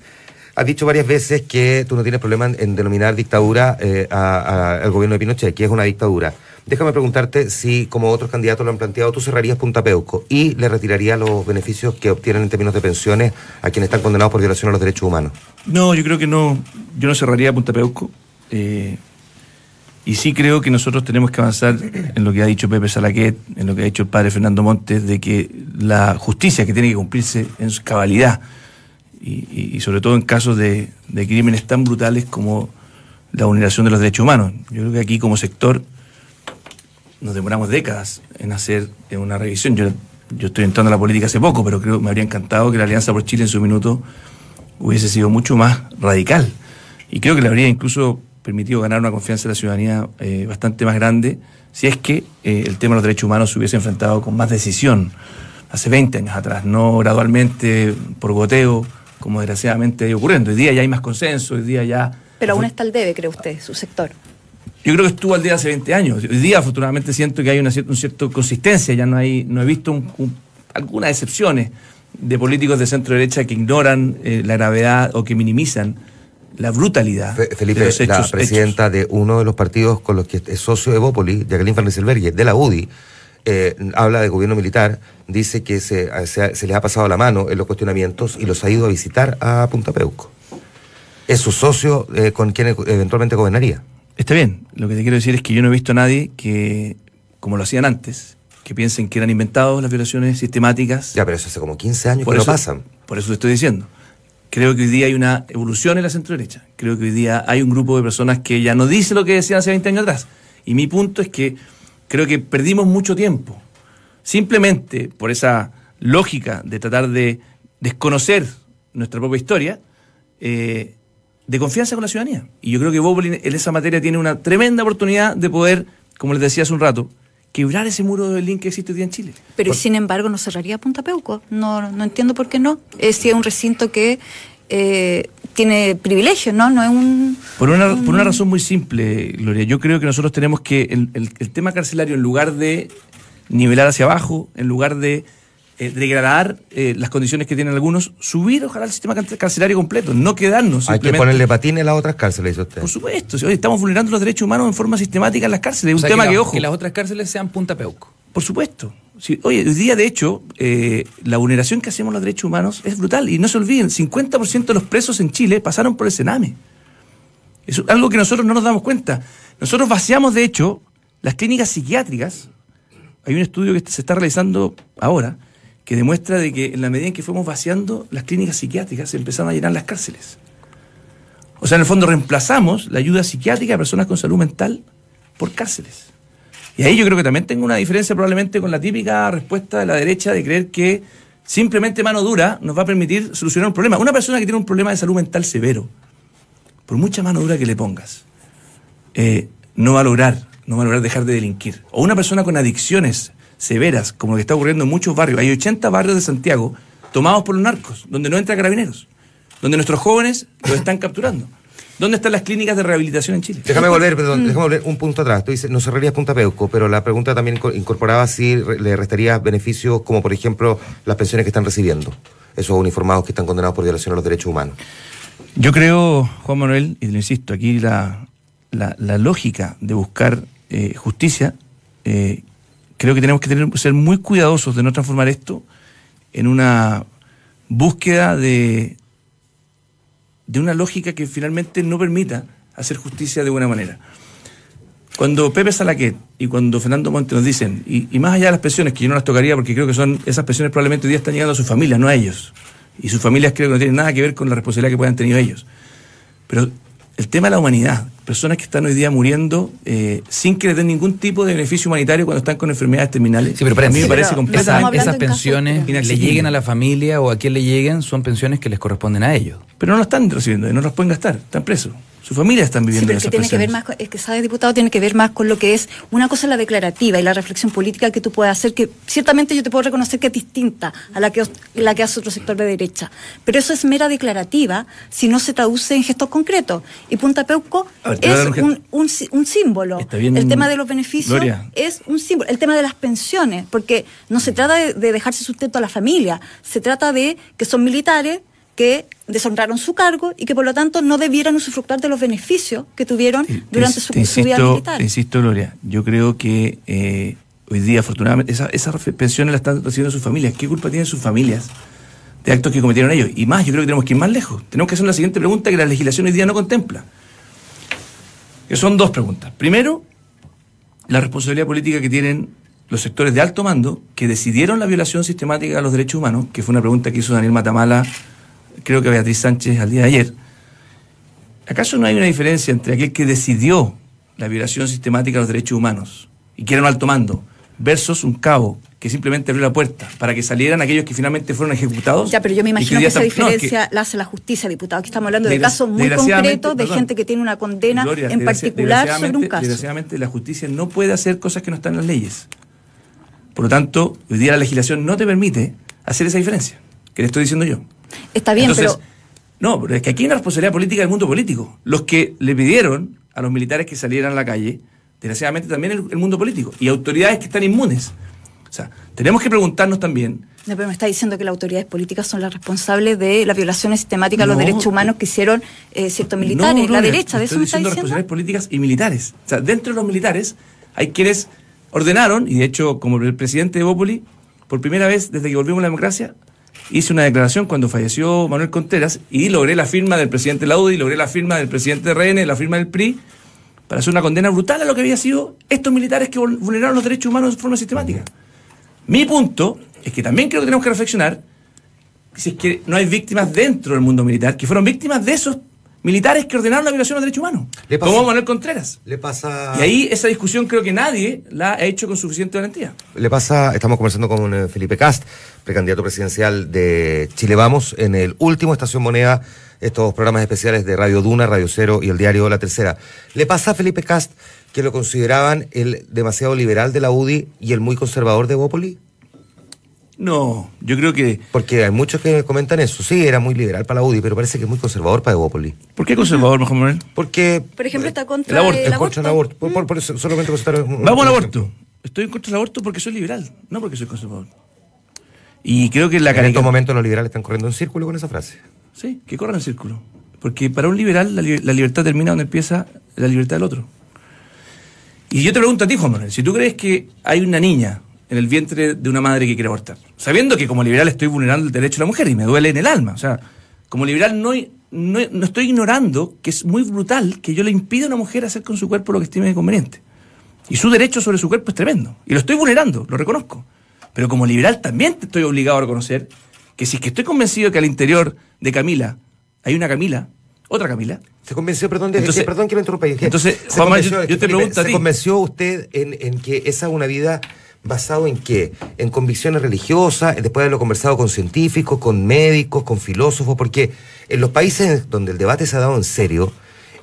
ha dicho varias veces que tú no tienes problema en, denominar dictadura al gobierno de Pinochet, que es una dictadura. Déjame preguntarte si, como otros candidatos lo han planteado, tú cerrarías Punta Peuco y le retirarías los beneficios que obtienen en términos de pensiones a quienes están condenados por violación a los derechos humanos. No, yo creo que no. Yo no cerraría Punta Peuco. Eh, y sí creo que nosotros tenemos que avanzar en lo que ha dicho Pepe Salaquet, en lo que ha dicho el padre Fernando Montes, de que la justicia que tiene que cumplirse en su cabalidad, y, sobre todo en casos de, de crímenes tan brutales como la vulneración de los derechos humanos. Yo creo que aquí como sector nos demoramos décadas en hacer una revisión. Yo, yo estoy entrando a la política hace poco, pero creo que me habría encantado que la Alianza por Chile en su minuto hubiese sido mucho más radical. Y creo que le habría incluso permitido ganar una confianza de la ciudadanía eh, bastante más grande si es que eh, el tema de los derechos humanos se hubiese enfrentado con más decisión hace 20 años atrás, no gradualmente por goteo, como desgraciadamente ha ocurriendo. Hoy día ya hay más consenso, hoy día ya... Pero aún está el debe, cree usted, su sector. Yo creo que estuvo al día hace 20 años. Hoy día, afortunadamente, siento que hay una cierta, consistencia. Ya no hay, no he visto algunas excepciones de políticos de centro derecha que ignoran eh, la gravedad o que minimizan la brutalidad. Felipe, de los hechos, la presidenta de uno de los partidos con los que es socio de Bópoli, Jacqueline Fernández de la UDI, eh, habla de gobierno militar, dice que se, se, les ha pasado la mano en los cuestionamientos y los ha ido a visitar a Punta Peuco. Es su socio eh, con quien eventualmente gobernaría. Está bien, lo que te quiero decir es que yo no he visto a nadie que, como lo hacían antes, que piensen que eran inventados las violaciones sistemáticas. Ya, pero eso hace como 15 años que no pasan. Por eso te estoy diciendo. Creo que hoy día hay una evolución en la centro derecha. Creo que hoy día hay un grupo de personas que ya no dice lo que decían hace 20 años atrás. Y mi punto es que creo que perdimos mucho tiempo. Simplemente por esa lógica de tratar de desconocer nuestra propia historia, eh, de confianza con la ciudadanía. Y yo creo que Bobolin en esa materia tiene una tremenda oportunidad de poder, como les decía hace un rato, quebrar ese muro de link que existe hoy día en Chile. Pero sin embargo no cerraría Punta Peuco. No, no entiendo por qué no. Es, es un recinto que eh, tiene privilegios, ¿no? No es un por, una, por una razón muy simple, Gloria. Yo creo que nosotros tenemos que, el, el, tema carcelario, en lugar de nivelar hacia abajo, en lugar de eh, degradar eh, las condiciones que tienen algunos, subir ojalá el sistema carcelario completo, no quedarnos. Hay que ponerle patines a las otras cárceles, dice usted. Por supuesto, hoy estamos vulnerando los derechos humanos en forma sistemática en las cárceles. Es un tema que, ojo. Que las otras cárceles sean punta peuco. Por supuesto. Sí, oye, hoy día, de hecho, eh, la vulneración que hacemos los derechos humanos es brutal. Y no se olviden, 50% de los presos en Chile pasaron por el Sename. Es algo que nosotros no nos damos cuenta. Nosotros vaciamos, de hecho, las clínicas psiquiátricas. Hay un estudio que se está realizando ahora que demuestra de que en la medida en que fuimos vaciando las clínicas psiquiátricas se empezaron a llenar las cárceles. O sea, en el fondo reemplazamos la ayuda psiquiátrica a personas con salud mental por cárceles. Y ahí yo creo que también tengo una diferencia probablemente con la típica respuesta de la derecha de creer que simplemente mano dura nos va a permitir solucionar un problema. Una persona que tiene un problema de salud mental severo, por mucha mano dura que le pongas, eh, no va a lograr, no va a lograr dejar de delinquir. O una persona con adicciones severas, como lo que está ocurriendo en muchos barrios. Hay 80 barrios de Santiago tomados por los narcos, donde no entra carabineros, donde nuestros jóvenes los están capturando. ¿Dónde están las clínicas de rehabilitación en Chile? Déjame volver, perdón, mm. déjame volver un punto atrás. Tú dices, no cerrarías Punta Peuco, pero la pregunta también incorporaba si le restaría beneficios como, por ejemplo, las pensiones que están recibiendo, esos uniformados que están condenados por violación a los derechos humanos. Yo creo, Juan Manuel, y lo insisto, aquí la, la, lógica de buscar eh, justicia, eh, creo que tenemos que tener, ser muy cuidadosos de no transformar esto en una búsqueda de, de una lógica que finalmente no permita hacer justicia de buena manera. Cuando Pepe Salaquet y cuando Fernando Monte nos dicen, y, más allá de las pensiones, que yo no las tocaría porque creo que son esas pensiones probablemente hoy día están llegando a sus familias, no a ellos. Y sus familias creo que no tienen nada que ver con la responsabilidad que puedan tener ellos. Pero el tema de la humanidad, personas que están hoy día muriendo eh, sin que les den ningún tipo de beneficio humanitario cuando están con enfermedades terminales. Sí, pero para mí me parece completamente esas pensiones le lleguen a la familia o a quien le lleguen son pensiones que les corresponden a ellos. Pero no las están recibiendo, no las pueden gastar, están presos. Sus familias están viviendo sí, pero que tiene que ver más es que sabe diputado tiene que ver más con lo que es una cosa la declarativa y la reflexión política que tú puedes hacer que ciertamente yo te puedo reconocer que es distinta a la que la que hace otro sector de derecha. Pero eso es mera declarativa si no se traduce en gestos concretos. Y Punta Peuco es un, un, símbolo. El tema de los beneficios es un símbolo. El tema de las pensiones porque no se trata de, de dejarse sustento a la familia se trata de que son militares que deshonraron su cargo y que por lo tanto no debieran usufructar de los beneficios que tuvieron durante su, vida militar. insisto, Gloria, yo creo que eh, hoy día, afortunadamente, esas pensiones las están recibiendo sus familias. ¿Qué culpa tienen sus familias de actos que cometieron ellos? Y más, yo creo que tenemos que ir más lejos. Tenemos que hacer la siguiente pregunta que la legislación hoy día no contempla. Que son dos preguntas. Primero, la responsabilidad política que tienen los sectores de alto mando que decidieron la violación sistemática de los derechos humanos, que fue una pregunta que hizo Daniel Matamala creo que Beatriz Sánchez al día de ayer, ¿acaso no hay una diferencia entre aquel que decidió la violación sistemática de los derechos humanos y que era un alto mando, versus un cabo que simplemente abrió la puerta para que salieran aquellos que finalmente fueron ejecutados. Ya, pero yo me imagino que esa están- no, es que- diferencia la hace la justicia, diputado. Aquí estamos hablando de casos muy concretos de perdón. gente que tiene una condena Gloria, en particular sobre un caso. Desgraciadamente la justicia no puede hacer cosas que no están en las leyes. Por lo tanto, hoy día la legislación no te permite hacer esa diferencia, que le estoy diciendo yo. Está bien, Entonces, pero No, pero es que aquí hay una responsabilidad política del mundo político. Los que le pidieron a los militares que salieran a la calle, desgraciadamente también el, el mundo político. Y autoridades que están inmunes. O sea, tenemos que preguntarnos también No, pero me está diciendo que las autoridades políticas son las responsables de las violaciones sistemáticas a los No. derechos humanos que hicieron eh, ciertos militares. No, la derecha, ¿de eso me está diciendo diciendo? responsabilidades políticas y militares. O sea, dentro de los militares hay quienes ordenaron, y de hecho, como el presidente de Bópoli, por primera vez desde que volvimos a la democracia, hice una declaración cuando falleció Manuel Contreras y logré la firma del presidente de la UDI, logré la firma del presidente de RN, la firma del PRI, para hacer una condena brutal a lo que había sido estos militares que vul- vulneraron los derechos humanos de forma sistemática. Mi punto es que también creo que tenemos que reflexionar si es que no hay víctimas dentro del mundo militar que fueron víctimas de esos militares que ordenaron la violación de los derechos humanos. Le pasa- Como Manuel Contreras. Le pasa. Y ahí esa discusión creo que nadie la ha hecho con suficiente valentía. Le pasa, estamos conversando con eh, Felipe Cast, precandidato presidencial de Chile Vamos, en el último Estación Moneda, estos programas especiales de Radio Duna, Radio Cero y el diario La Tercera. ¿Le pasa a Felipe Cast que lo consideraban el demasiado liberal de la UDI y el muy conservador de Bópoli? No, yo creo que. Porque hay muchos que comentan eso. Sí, era muy liberal para la UDI, pero parece que es muy conservador para Bópoli. ¿Por qué conservador, mejor Manuel? Porque Por ejemplo, está contra el aborto. el, aborto. contra el aborto. Por, por- por eso, solamente Vamos al aborto. Estoy en contra del aborto porque soy liberal, no porque soy conservador. Y creo que la En estos momentos los liberales están corriendo en círculo con esa frase. Sí, que corran el círculo. Porque para un liberal la, li- la libertad termina donde empieza la libertad del otro. Y yo te pregunto a ti, Juan Manuel, si tú crees que hay una niña en el vientre de una madre que quiere abortar, sabiendo que como liberal estoy vulnerando el derecho de la mujer y me duele en el alma, o sea, como liberal no, no, no estoy ignorando que es muy brutal que yo le impida a una mujer hacer con su cuerpo lo que estime conveniente. Y su derecho sobre su cuerpo es tremendo. Y lo estoy vulnerando, lo reconozco. Pero como liberal también te estoy obligado a reconocer que si es que estoy convencido que al interior de Camila hay una Camila, otra Camila, Se convenció, perdón, de, Entonces- que- perdón que lo interrumpa. entonces, se convenció- yo- yo te pregunto a ¿Se ti. convenció usted en, en que esa es una vida basado en qué? En convicciones religiosas, después de haberlo conversado con científicos, con médicos, con filósofos, porque en los países donde el debate se ha dado en serio,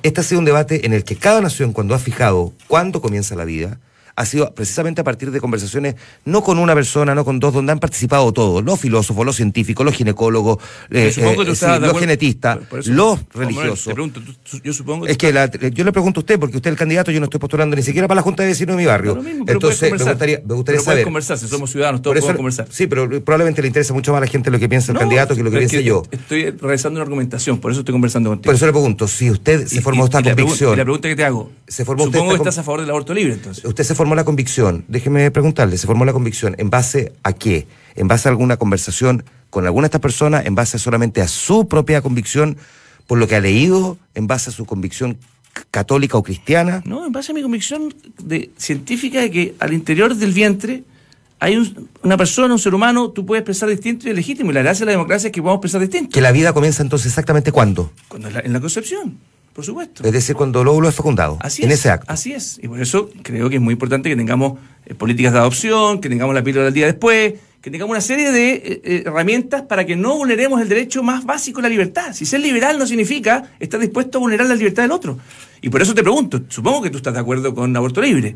este ha sido un debate en el que cada nación, cuando ha fijado cuándo comienza la vida, ha sido precisamente a partir de conversaciones no con una persona, no con dos, donde han participado todos, los filósofos, los científicos, los ginecólogos, eh, que eh, sí, de los genetistas, los Manuel, religiosos. Te pregunto, tú- tú- yo supongo Es que la- yo le pregunto a usted, porque usted es el candidato, yo no estoy postulando ni siquiera para la Junta de Vecinos de mi barrio. Mismo, Entonces, me gustaría, me gustaría Pero saber. conversar, si somos ciudadanos, todos eso- podemos conversar. Sí, pero probablemente le interesa mucho más a la gente lo que piensa el No, candidato que lo que piense yo. Estoy realizando una argumentación, por eso estoy conversando contigo. Por eso le pregunto, si usted se Y- formó y- esta y convicción, la pregunta que te hago, Se formó usted supongo que esta estás a favor del aborto libre, entonces. usted se formó la convicción, déjeme preguntarle, ¿se formó la convicción en base a qué? ¿En base a alguna conversación con alguna de estas personas? ¿En base solamente a su propia convicción por lo que ha leído? ¿En base a su convicción católica o cristiana? No, en base a mi convicción de, científica de que al interior del vientre hay un- una persona, un ser humano, tú puedes pensar distinto y es legítimo. Y la gracia de la democracia es que podamos pensar distinto. ¿Que la vida comienza entonces exactamente cuándo? Cuando en la, en la concepción, por supuesto. Es decir, cuando el óvulo es fecundado. Así en es, ese acto. Así es. Y por eso creo que es muy importante que tengamos eh, políticas de adopción, que tengamos la píldora del día después, que tengamos una serie de eh, eh, herramientas para que no vulneremos el derecho más básico la libertad. Si ser liberal no significa estar dispuesto a vulnerar la libertad del otro. Y por eso te pregunto, supongo que tú estás de acuerdo con aborto libre.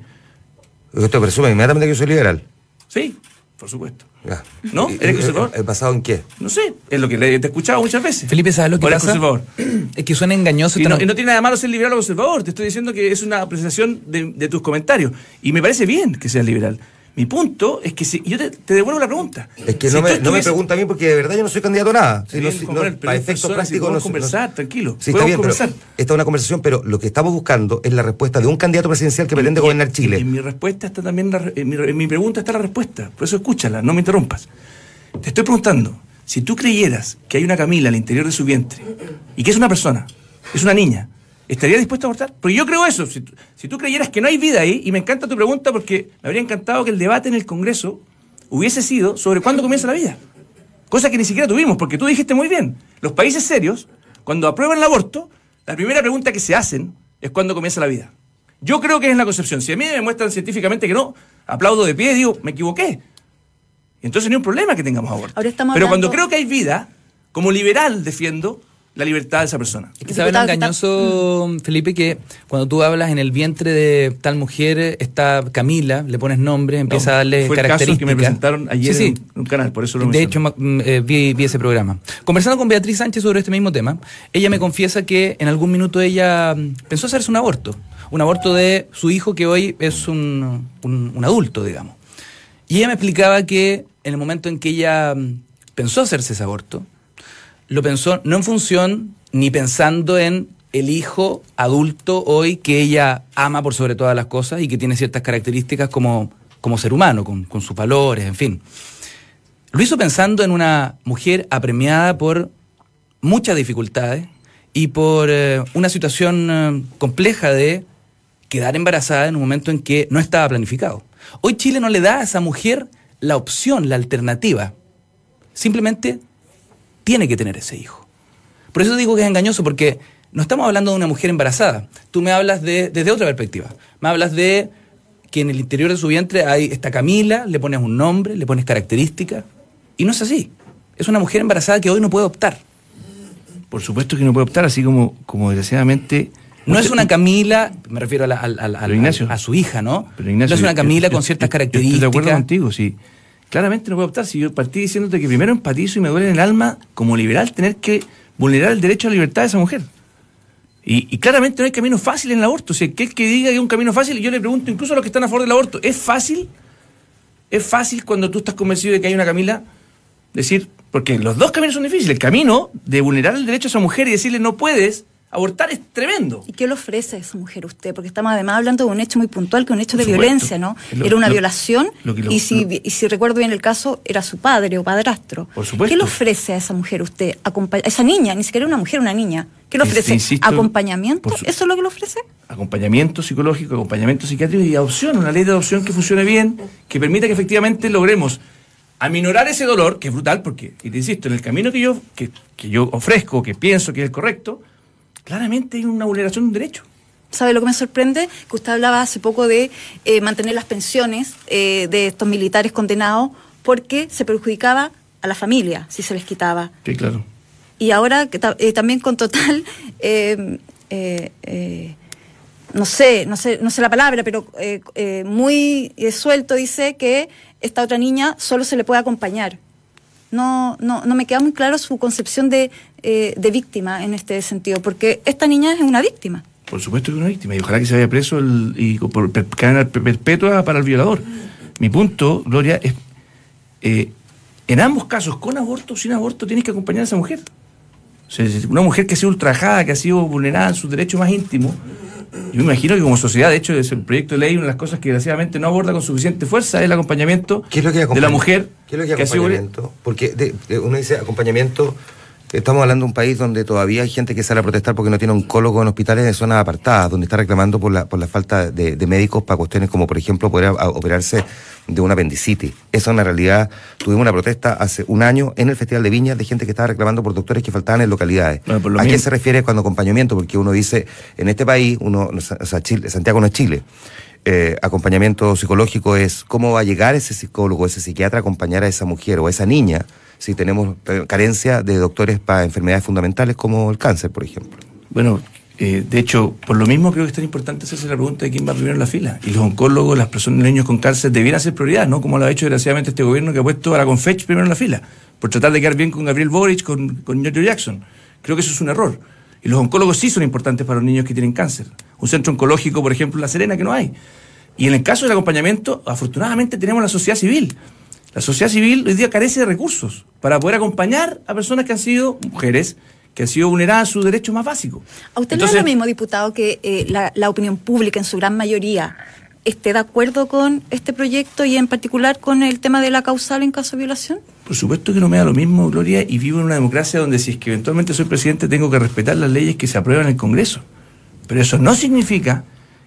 Esto presume inmediatamente que yo soy liberal. Sí, por supuesto. Ya. ¿No? ¿Y- ¿Eres conservador? eh, ¿Basado en qué? No sé, es lo que le- te he escuchado muchas veces. Felipe, ¿sabes lo que ¿O eres pasa? conservador? Es que suena engañoso. Y no, no- y no tiene nada de malo ser liberal o conservador, te estoy diciendo que es una apreciación de, de tus comentarios. Y me parece bien que seas liberal. Mi punto es que si. Yo te, te devuelvo la pregunta. Es que Si no, me, no me estuvies- pregunta a mí porque de verdad yo no soy candidato a nada. Si no- si no, para efectos prácticos no- conversar, tranquilo. Sí, está pero conversar. esta es una conversación, pero lo que estamos buscando es la respuesta de un candidato presidencial que pretende Y- gobernar Chile. Y en mi respuesta está también la en mi, en mi pregunta está la respuesta. Por eso escúchala, no me interrumpas. Te estoy preguntando, si tú creyeras que hay una Camila al interior de su vientre y que es una persona, es una niña, ¿estarías dispuesto a abortar? Porque yo creo eso. Si tú, si tú creyeras que no hay vida ahí, y me encanta tu pregunta porque me habría encantado que el debate en el Congreso hubiese sido sobre cuándo comienza la vida. Cosa que ni siquiera tuvimos, porque tú dijiste muy bien, los países serios, cuando aprueban el aborto, la primera pregunta que se hacen es cuándo comienza la vida. Yo creo que es la concepción. Si a mí me demuestran científicamente que no, aplaudo de pie y digo, me equivoqué. Entonces no hay un problema que tengamos aborto. Ahora Pero hablando- cuando creo que hay vida, como liberal defiendo la libertad de esa persona. Es que sabe lo engañoso, Felipe, que cuando tú hablas en el vientre de tal mujer está Camila, le pones nombre, empieza No, a darle fue el caso características. que me presentaron ayer Sí, sí. en un canal, por eso lo De hecho, mm, eh, vi, vi ese programa. Conversando con Beatriz Sánchez sobre este mismo tema, ella me confiesa que en algún minuto ella mm, pensó hacerse un aborto. Un aborto de su hijo que hoy es un, un- un adulto, digamos. Y ella me explicaba que en el momento en que ella mm, pensó hacerse ese aborto, lo pensó no en función ni pensando en el hijo adulto hoy que ella ama por sobre todas las cosas y que tiene ciertas características como, como ser humano, con, con sus valores, en fin. Lo hizo pensando en una mujer apremiada por muchas dificultades y por eh, una situación eh, compleja de quedar embarazada en un momento en que no estaba planificado. Hoy Chile no le da a esa mujer la opción, la alternativa. Simplemente tiene que tener ese hijo. Por eso digo que es engañoso, porque no estamos hablando de una mujer embarazada. Tú me hablas de, desde otra perspectiva. Me hablas de que en el interior de su vientre hay esta Camila, le pones un nombre, le pones características, y no es así. Es una mujer embarazada que hoy no puede optar. Por supuesto que no puede optar, así como, como desgraciadamente. No es una Camila, me refiero a, la- Ignacio, a su hija, ¿no? Pero, Ignacio, no es una Camila yo- con ciertas yo- características. Estoy de acuerdo contigo, sí. Claramente no puede optar. Si yo partí diciéndote que primero empatizo y me duele en el alma, como liberal, tener que vulnerar el derecho a la libertad de esa mujer. Y, y claramente no hay camino fácil en el aborto. Si aquel que diga que hay un camino fácil, yo le pregunto incluso a los que están a favor del aborto, ¿es fácil? ¿Es fácil cuando tú estás convencido de que hay una Camila? Decir, porque los dos caminos son difíciles. El camino de vulnerar el derecho a esa mujer y decirle no puedes abortar es tremendo. ¿Y qué le ofrece a esa mujer a usted? Porque estamos además hablando de un hecho muy puntual, que es un hecho de violencia, ¿no? Lo- era una lo- violación lo y, si, y si recuerdo bien el caso, era su padre o padrastro. Por supuesto. ¿Qué le ofrece a esa mujer usted? A esa niña, ni siquiera una mujer, una niña. ¿Qué le ofrece? insisto, ¿Acompañamiento? su- ¿Eso es lo que le ofrece? acompañamiento psicológico, acompañamiento psiquiátrico y adopción, una ley de adopción que funcione bien, que permita que efectivamente logremos aminorar ese dolor, que es brutal, porque, y te insisto, en el camino que yo, que, que yo ofrezco, que pienso que es el correcto, claramente hay una vulneración de un derecho. ¿Sabe lo que me sorprende? Que usted hablaba hace poco de eh, mantener las pensiones eh, de estos militares condenados porque se perjudicaba a la familia si se les quitaba. Sí, claro. Y ahora que eh, también con total, no sé, no sé, no sé la palabra, pero muy suelto dice que esta otra niña solo se le puede acompañar. No, no, no me queda muy claro su concepción de, eh, de víctima en este sentido, porque esta niña es una víctima. Por supuesto que es una víctima, y ojalá que se vaya preso el- y por cadena per- perpetua para el violador. Mi punto, Gloria, es eh, en ambos casos, con aborto o sin aborto, tienes que acompañar a esa mujer. O sea, una mujer que ha sido ultrajada, que ha sido vulnerada en sus derechos más íntimos, yo me imagino que como sociedad, de hecho, es el proyecto de ley, una de las cosas que desgraciadamente no aborda con suficiente fuerza es el acompañamiento ¿Qué es lo que de la mujer ¿Qué es lo que acompañamiento? Porque de- de- uno dice acompañamiento. Estamos hablando de un país donde todavía hay gente que sale a protestar porque no tiene oncólogo en hospitales de zonas apartadas, donde está reclamando por la, por la falta de, de médicos para cuestiones como, por ejemplo, poder a- operarse de una apendicitis. Eso en la realidad, tuvimos una protesta hace un año en el Festival de Viñas de gente que estaba reclamando por doctores que faltaban en localidades. Bueno, ¿A qué mismo. se refiere cuando acompañamiento? Porque uno dice, en este país, uno, o sea, Chile- Santiago no es Chile. Eh, acompañamiento psicológico es cómo va a llegar ese psicólogo, ese psiquiatra a acompañar a esa mujer o a esa niña si tenemos eh, carencia de doctores para enfermedades fundamentales como el cáncer, por ejemplo. Bueno, eh, de hecho, por lo mismo creo que es tan importante hacerse la pregunta de quién va primero en la fila. Y los oncólogos, las personas, niños con cáncer debieran ser prioridad, ¿no? Como lo ha hecho desgraciadamente este gobierno que ha puesto a la Confech primero en la fila, por tratar de quedar bien con Gabriel Boric, con, con Giorgio Jackson. Creo que eso es un error. Y los oncólogos sí son importantes para los niños que tienen cáncer. Un centro oncológico, por ejemplo, en La Serena, que no hay. Y en el caso del acompañamiento, afortunadamente tenemos la sociedad civil. La sociedad civil hoy día carece de recursos para poder acompañar a personas que han sido mujeres, que han sido vulneradas sus derechos más básicos. ¿A usted Entonces, no es lo mismo, diputado, que eh, la, la opinión pública en su gran mayoría esté de acuerdo con este proyecto y en particular con el tema de la causal en caso de violación? Por supuesto que no me da lo mismo, Gloria, y vivo en una democracia donde si es que eventualmente soy presidente tengo que respetar las leyes que se aprueban en el Congreso. Pero eso no significa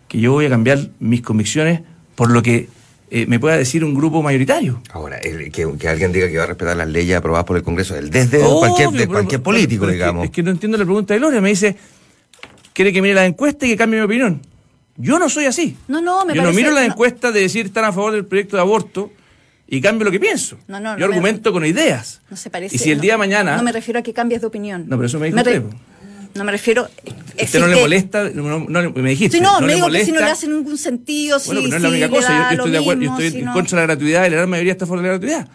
que yo voy a cambiar mis convicciones por lo que eh, me pueda decir un grupo mayoritario. Ahora, el- que, que alguien diga que va a respetar las leyes aprobadas por el Congreso, el desde de Obvio, cualquier, de pero- cualquier pero- político, pero es que- digamos. Es que, no entiendo la pregunta de Gloria. Me dice, quiere que mire la encuesta y que cambie mi opinión. Yo no soy así. No, no, me Yo no miro las no. encuestas de decir están a favor del proyecto de aborto y cambio lo que pienso. No, no, Yo no me- argumento con ideas. No se parece. Y si el día de mañana. No me refiero a que cambies de opinión. No, pero eso me dijo re- usted, po. No me refiero. ¿A usted no le existe- molesta? No, me dijiste. Sí, no, ¿no me le digo que si no le molesta? hace ningún sentido, si, Bueno, pero no es la única cosa. Yo, estoy de acuerdo, yo estoy si en no- contra de la gratuidad y la gran mayoría está a favor de la gratuidad.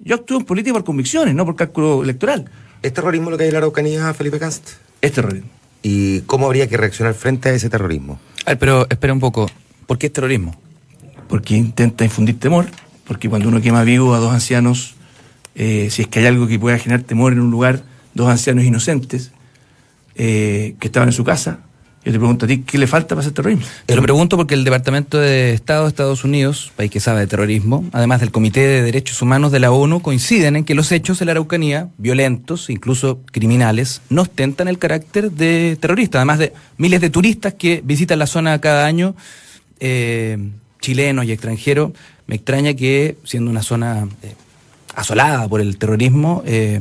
Yo actúo en política por convicciones, no por cálculo electoral. ¿Es terrorismo lo que hay en la Araucanía, Felipe Cast? Es terrorismo. ¿Y cómo habría que reaccionar frente a ese terrorismo? A ver, pero espera un poco. ¿Por qué es terrorismo? Porque intenta infundir temor, porque cuando uno quema vivo a dos ancianos, eh, si es que hay algo que pueda generar temor en un lugar, dos ancianos inocentes eh, que estaban en su casa, yo te pregunto a ti, ¿qué le falta para hacer terrorismo? Te lo pregunto porque el Departamento de Estado de Estados Unidos, país que sabe de terrorismo, además del Comité de Derechos Humanos de la ONU, coinciden en que los hechos en la Araucanía, violentos, incluso criminales, no ostentan el carácter de terrorista. Además de miles de turistas que visitan la zona cada año, eh, chilenos y extranjeros, me extraña que, siendo una zona eh, asolada por el terrorismo, eh,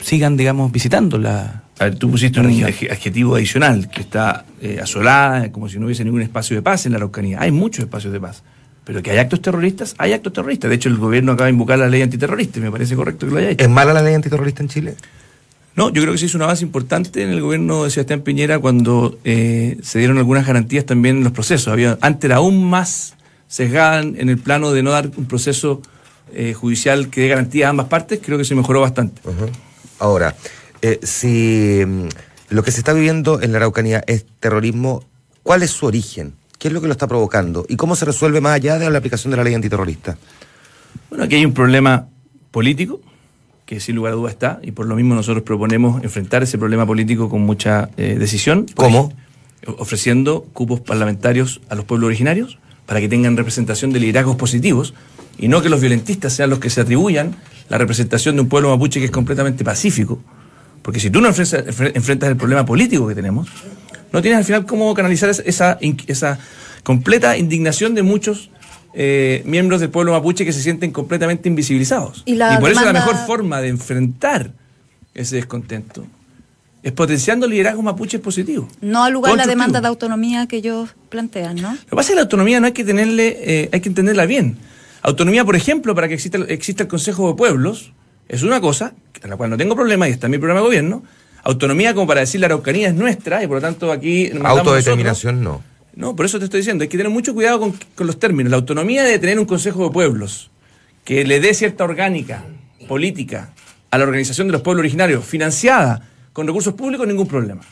sigan, digamos, visitando la... A ver, tú pusiste un adjetivo adicional, que está eh, asolada, como si no hubiese ningún espacio de paz en la Araucanía. Hay muchos espacios de paz. Pero que hay actos terroristas, hay actos terroristas. De hecho, el gobierno acaba de invocar la ley antiterrorista y me parece correcto que lo haya hecho. ¿Es mala la ley antiterrorista en Chile? No, yo creo que se hizo un avance importante en el gobierno de Sebastián Piñera cuando eh, se dieron algunas garantías también en los procesos. Había, antes era aún más sesgada en el plano de no dar un proceso eh, judicial que dé garantía a ambas partes, creo que se mejoró bastante. Ahora, eh, si mm, lo que se está viviendo en la Araucanía es terrorismo, ¿cuál es su origen? ¿Qué es lo que lo está provocando? ¿Y cómo se resuelve más allá de la aplicación de la ley antiterrorista? Bueno, aquí hay un problema político, que sin lugar a duda está, y por lo mismo nosotros proponemos enfrentar ese problema político con mucha eh, decisión. ¿Cómo? Ofreciendo cupos parlamentarios a los pueblos originarios para que tengan representación de liderazgos positivos y no que los violentistas sean los que se atribuyan la representación de un pueblo mapuche que es completamente pacífico. Porque si tú no enfrentas, enfre- enfrentas el problema político que tenemos, no tienes al final cómo canalizar esa, completa indignación de muchos eh, miembros del pueblo mapuche que se sienten completamente invisibilizados. Y la por eso la mejor forma de enfrentar ese descontento es potenciando liderazgos mapuches positivos. No al lugar la demanda de autonomía que ellos plantean, ¿no? Lo que pasa es que la autonomía no hay que tenerle, eh, hay que entenderla bien. Autonomía, por ejemplo, para que exista, exista el Consejo de Pueblos, es una cosa, a la cual no tengo problema y está en mi programa de gobierno. Autonomía como para decir la Araucanía es nuestra y por lo tanto aquí... Autodeterminación no. No, por eso te estoy diciendo, hay que tener mucho cuidado con, con los términos. La autonomía de tener un Consejo de Pueblos que le dé cierta orgánica política a la organización de los pueblos originarios, financiada con recursos públicos, ningún problema.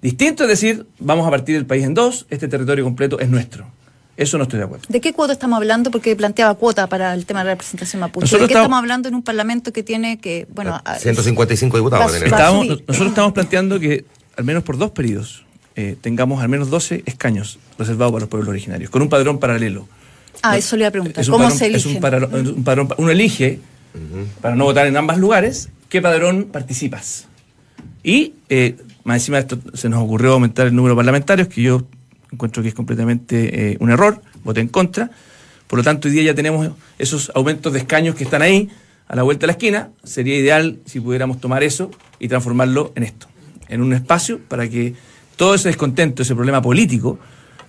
Distinto es decir, vamos a partir el país en dos, este territorio completo es nuestro. Eso no estoy de acuerdo. ¿De qué cuota estamos hablando? Porque planteaba cuota para el tema de la representación mapuche. Nosotros ¿De qué estamos- estamos hablando en un parlamento que tiene que, bueno... a- 155 diputados. Va a tiene. Va a Estábamos- subir. nosotros estamos planteando que al menos por dos periodos eh, tengamos al menos 12 escaños reservados para los pueblos originarios, con un padrón paralelo. Ah, eso le iba a preguntar. Es un ¿Cómo padrón- se es elige? un padrón- es un padrón- uno elige, para no votar en ambos lugares, qué padrón participas. Y eh, más encima de esto se nos ocurrió aumentar el número de parlamentarios, que yo encuentro que es completamente eh, un error, voté en contra. Por lo tanto, hoy día ya tenemos esos aumentos de escaños que están ahí, a la vuelta de la esquina. Sería ideal si pudiéramos tomar eso y transformarlo en esto, en un espacio para que todo ese descontento, ese problema político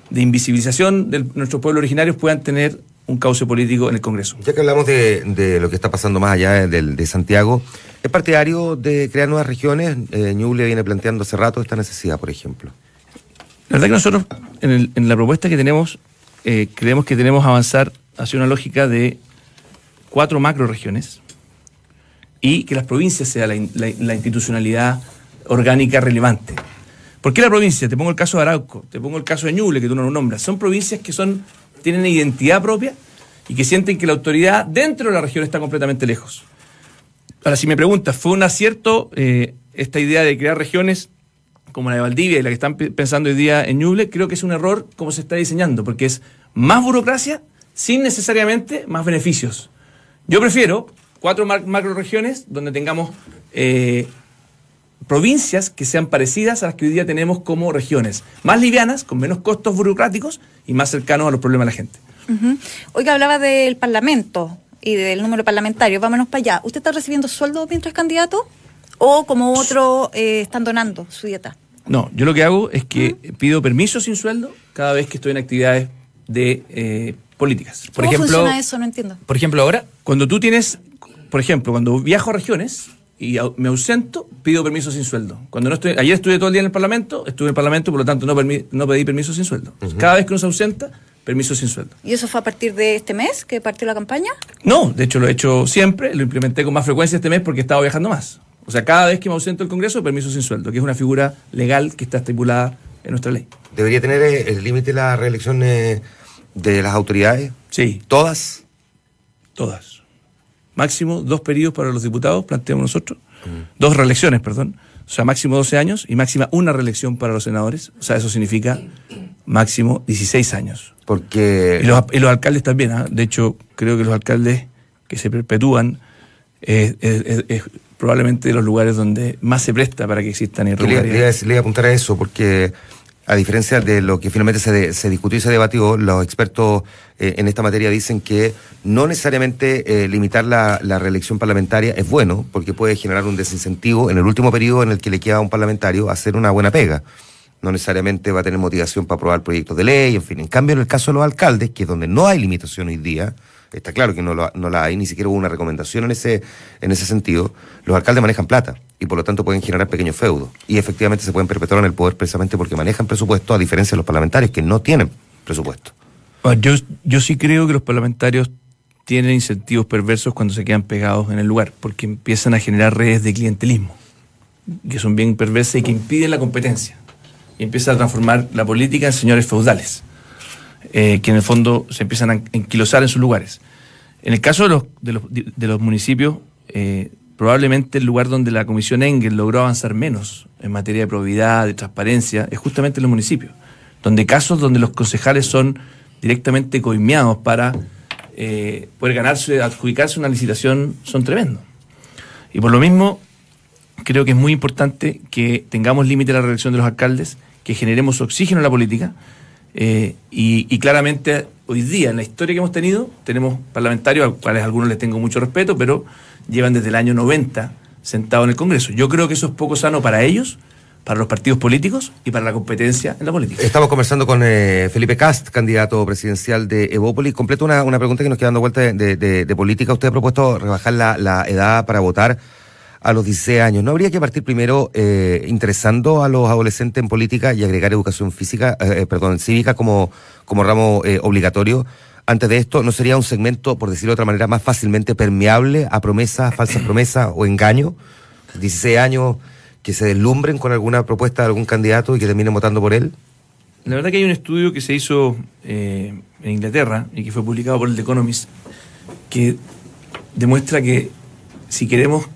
de invisibilización de nuestros pueblos originarios puedan tener un cauce político en el Congreso. Ya que hablamos de, de lo que está pasando más allá de, de Santiago, ¿es partidario de crear nuevas regiones? Eh, Ñuble viene planteando hace rato esta necesidad, por ejemplo. La verdad que nosotros, en, el- en la propuesta que tenemos, eh, creemos que tenemos que avanzar hacia una lógica de cuatro macroregiones y que las provincias sea la, la- la institucionalidad orgánica relevante. ¿Por qué la provincia? Te pongo el caso de Arauco, te pongo el caso de Ñuble, que tú no lo nombras. Son provincias que son, tienen identidad propia y que sienten que la autoridad dentro de la región está completamente lejos. Ahora, si me preguntas, ¿fue un acierto eh, esta idea de crear regiones como la de Valdivia y la que están pe- pensando hoy día en Ñuble? Creo que es un error como se está diseñando, porque es más burocracia sin necesariamente más beneficios. Yo prefiero cuatro macroregiones donde tengamos eh, provincias que sean parecidas a las que hoy día tenemos como regiones, más livianas, con menos costos burocráticos y más cercanos a los problemas de la gente. Oiga, hablaba del Parlamento y del número parlamentario. Vámonos para allá. ¿Usted está recibiendo sueldo mientras candidato? ¿O como otro eh, están donando su dieta? No, yo lo que hago es que pido permiso sin sueldo cada vez que estoy en actividades de eh, políticas. Por ¿Cómo ejemplo, funciona eso? No entiendo. Por ejemplo, ahora, Cuando tú tienes, por ejemplo, cuando viajo a regiones y me ausento, pido permiso sin sueldo. Cuando no estoy, ayer estuve todo el día en el Parlamento, estuve en el Parlamento, por lo tanto no, permi- no pedí permiso sin sueldo. Cada vez que uno se ausenta, permiso sin sueldo. ¿Y eso fue a partir de este mes que partió la campaña? No, de hecho lo he hecho siempre, lo implementé con más frecuencia este mes porque he estado viajando más. O sea, cada vez que me ausento del Congreso, permiso sin sueldo, que es una figura legal que está estipulada en nuestra ley. ¿Debería tener eh, el límite la reelección eh, de las autoridades? Sí, ¿Todas? todas. Máximo dos periodos para los diputados, planteamos nosotros. Dos reelecciones, perdón. O sea, máximo 12 años y máxima una reelección para los senadores. O sea, eso significa máximo 16 años. Porque... Y los, y los alcaldes también, ¿ah? de hecho, creo que los alcaldes que se perpetúan eh, es, es- es probablemente de los lugares donde más se presta para que existan irregularidades. le iba a apuntar a eso, porque a diferencia de lo que finalmente se, de- se discutió y se debatió, los expertos eh, en esta materia dicen que no necesariamente eh, limitar la, la reelección parlamentaria es bueno, porque puede generar un desincentivo en el último periodo en el que le queda a un parlamentario hacer una buena pega. No necesariamente va a tener motivación para aprobar proyectos de ley, en fin. En cambio, en el caso de los alcaldes, que es donde no hay limitación hoy día, está claro que no, no la hay, ni siquiera hubo una recomendación en ese, en ese sentido, los alcaldes manejan plata y por lo tanto pueden generar pequeños feudos. Y efectivamente se pueden perpetuar en el poder precisamente porque manejan presupuesto, a diferencia de los parlamentarios que no tienen presupuesto. Bueno, yo, yo sí creo que los parlamentarios tienen incentivos perversos cuando se quedan pegados en el lugar, porque empiezan a generar redes de clientelismo, que son bien perversas y que impiden la competencia. Y empiezan a transformar la política en señores feudales, eh, que en el fondo se empiezan a enquilosar en sus lugares. En el caso de los, de los, de los municipios, eh, probablemente el lugar donde la Comisión Engel logró avanzar menos en materia de probidad, de transparencia, es justamente en los municipios, donde casos donde los concejales son directamente coimeados para eh, poder ganarse, adjudicarse una licitación, son tremendos. Y por lo mismo, creo que es muy importante que tengamos límite a la reelección de los alcaldes, que generemos oxígeno en la política. Eh, y, claramente hoy día, en la historia que hemos tenido, tenemos parlamentarios, a los cuales a algunos les tengo mucho respeto, pero llevan desde el año 90 sentados en el Congreso. Yo creo que eso es poco sano para ellos, para los partidos políticos y para la competencia en la política. Estamos conversando con eh, Felipe Cast, candidato presidencial de Evópolis. Completo una, una pregunta que nos queda dando vuelta de, política. Usted ha propuesto rebajar la edad para votar a los 16 años. ¿No habría que partir primero eh, interesando a los adolescentes en política y agregar educación física, eh, eh, perdón, cívica como, como ramo eh, obligatorio? Antes de esto, ¿no sería un segmento, por decirlo de otra manera, más fácilmente permeable a promesas, falsas promesas o engaños? 16 años que se deslumbren con alguna propuesta de algún candidato y que terminen votando por él? La verdad que hay un estudio que se hizo en Inglaterra y que fue publicado por el The Economist que demuestra que si queremos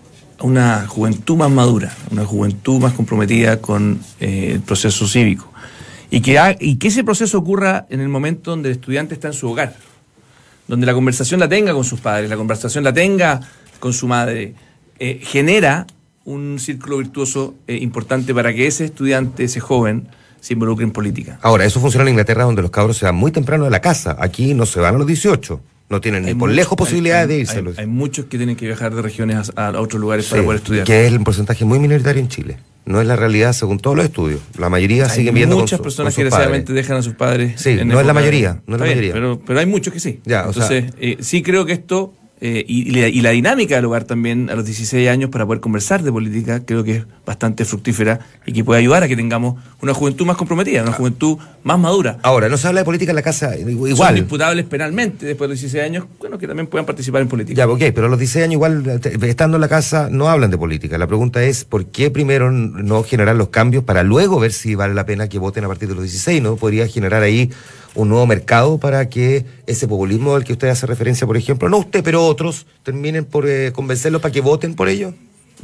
una juventud más madura, una juventud más comprometida con eh, el proceso cívico y que, y que ese proceso ocurra en el momento donde el estudiante está en su hogar, donde la conversación la tenga con sus padres, la conversación la tenga con su madre, eh, genera un círculo virtuoso eh, importante para que ese estudiante, ese joven, se involucre en política. Ahora, eso funciona en Inglaterra donde los cabros se van muy temprano de la casa. Aquí no se van a los 18. No tienen ni por muchos- lejos posibilidades hay- de irse. Hay, hay muchos que tienen que viajar de regiones a, a otros lugares para poder estudiar. Que es un porcentaje muy minoritario en Chile. No es la realidad según todos los estudios. La mayoría siguen viendo con muchas su- personas con que sus desgraciadamente padres. dejan a sus padres. Sí, no es la mayoría, no es la mayoría. Pero, pero hay muchos que sí. Ya, o sea- Entonces, eh, sí creo que esto, eh, y, y la, y la dinámica del hogar también a los 16 años para poder conversar de política, creo que es bastante fructífera y que puede ayudar a que tengamos una juventud más comprometida, una juventud más madura. Ahora, no se habla de política en la casa Son igual. disputables penalmente después de los 16 años, bueno, que también puedan participar en política. Ya, ok, pero a los 16 años igual, te- estando en la casa, no hablan de política. La pregunta es, ¿por qué primero no generar los cambios para luego ver si vale la pena que voten a partir de los 16? ¿No? Podría generar ahí un nuevo mercado para que ese populismo al que usted hace referencia, por ejemplo, no usted, pero otros, terminen por eh, convencerlos para que voten por ello.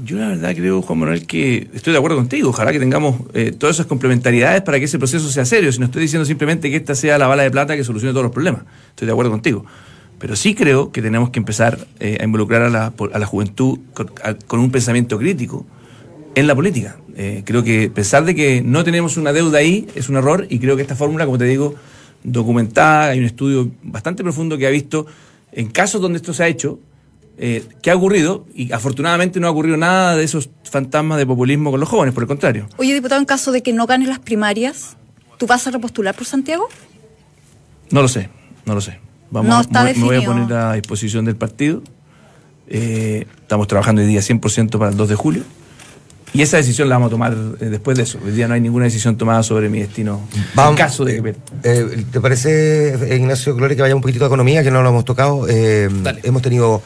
Yo la verdad creo, Juan Manuel, que estoy de acuerdo contigo. Ojalá que tengamos eh, todas esas complementariedades para que ese proceso sea serio. Si no estoy diciendo simplemente que esta sea la bala de plata que solucione todos los problemas. Estoy de acuerdo contigo. Pero sí creo que tenemos que empezar eh, a involucrar a la, a la juventud con, un pensamiento crítico en la política. Creo que a pesar de que no tenemos una deuda ahí, es un error y creo que esta fórmula, como te digo, documentada, hay un estudio bastante profundo que ha visto en casos donde esto se ha hecho, eh, qué ha ocurrido y afortunadamente no ha ocurrido nada de esos fantasmas de populismo con los jóvenes, por el contrario. Oye, diputado, en caso de que no gane las primarias, ¿tú vas a repostular por Santiago? No lo sé, no lo sé. Vamos, No está me, me voy a definido. poner a disposición del partido. Eh, estamos trabajando hoy día 100% para el 2 de julio. Y esa decisión la vamos a tomar eh, después de eso. Hoy día no hay ninguna decisión tomada sobre mi destino en caso de que... eh, ¿Te parece, eh, Ignacio Gloria, que vaya un poquitito de economía, que no lo hemos tocado? Eh, hemos tenido,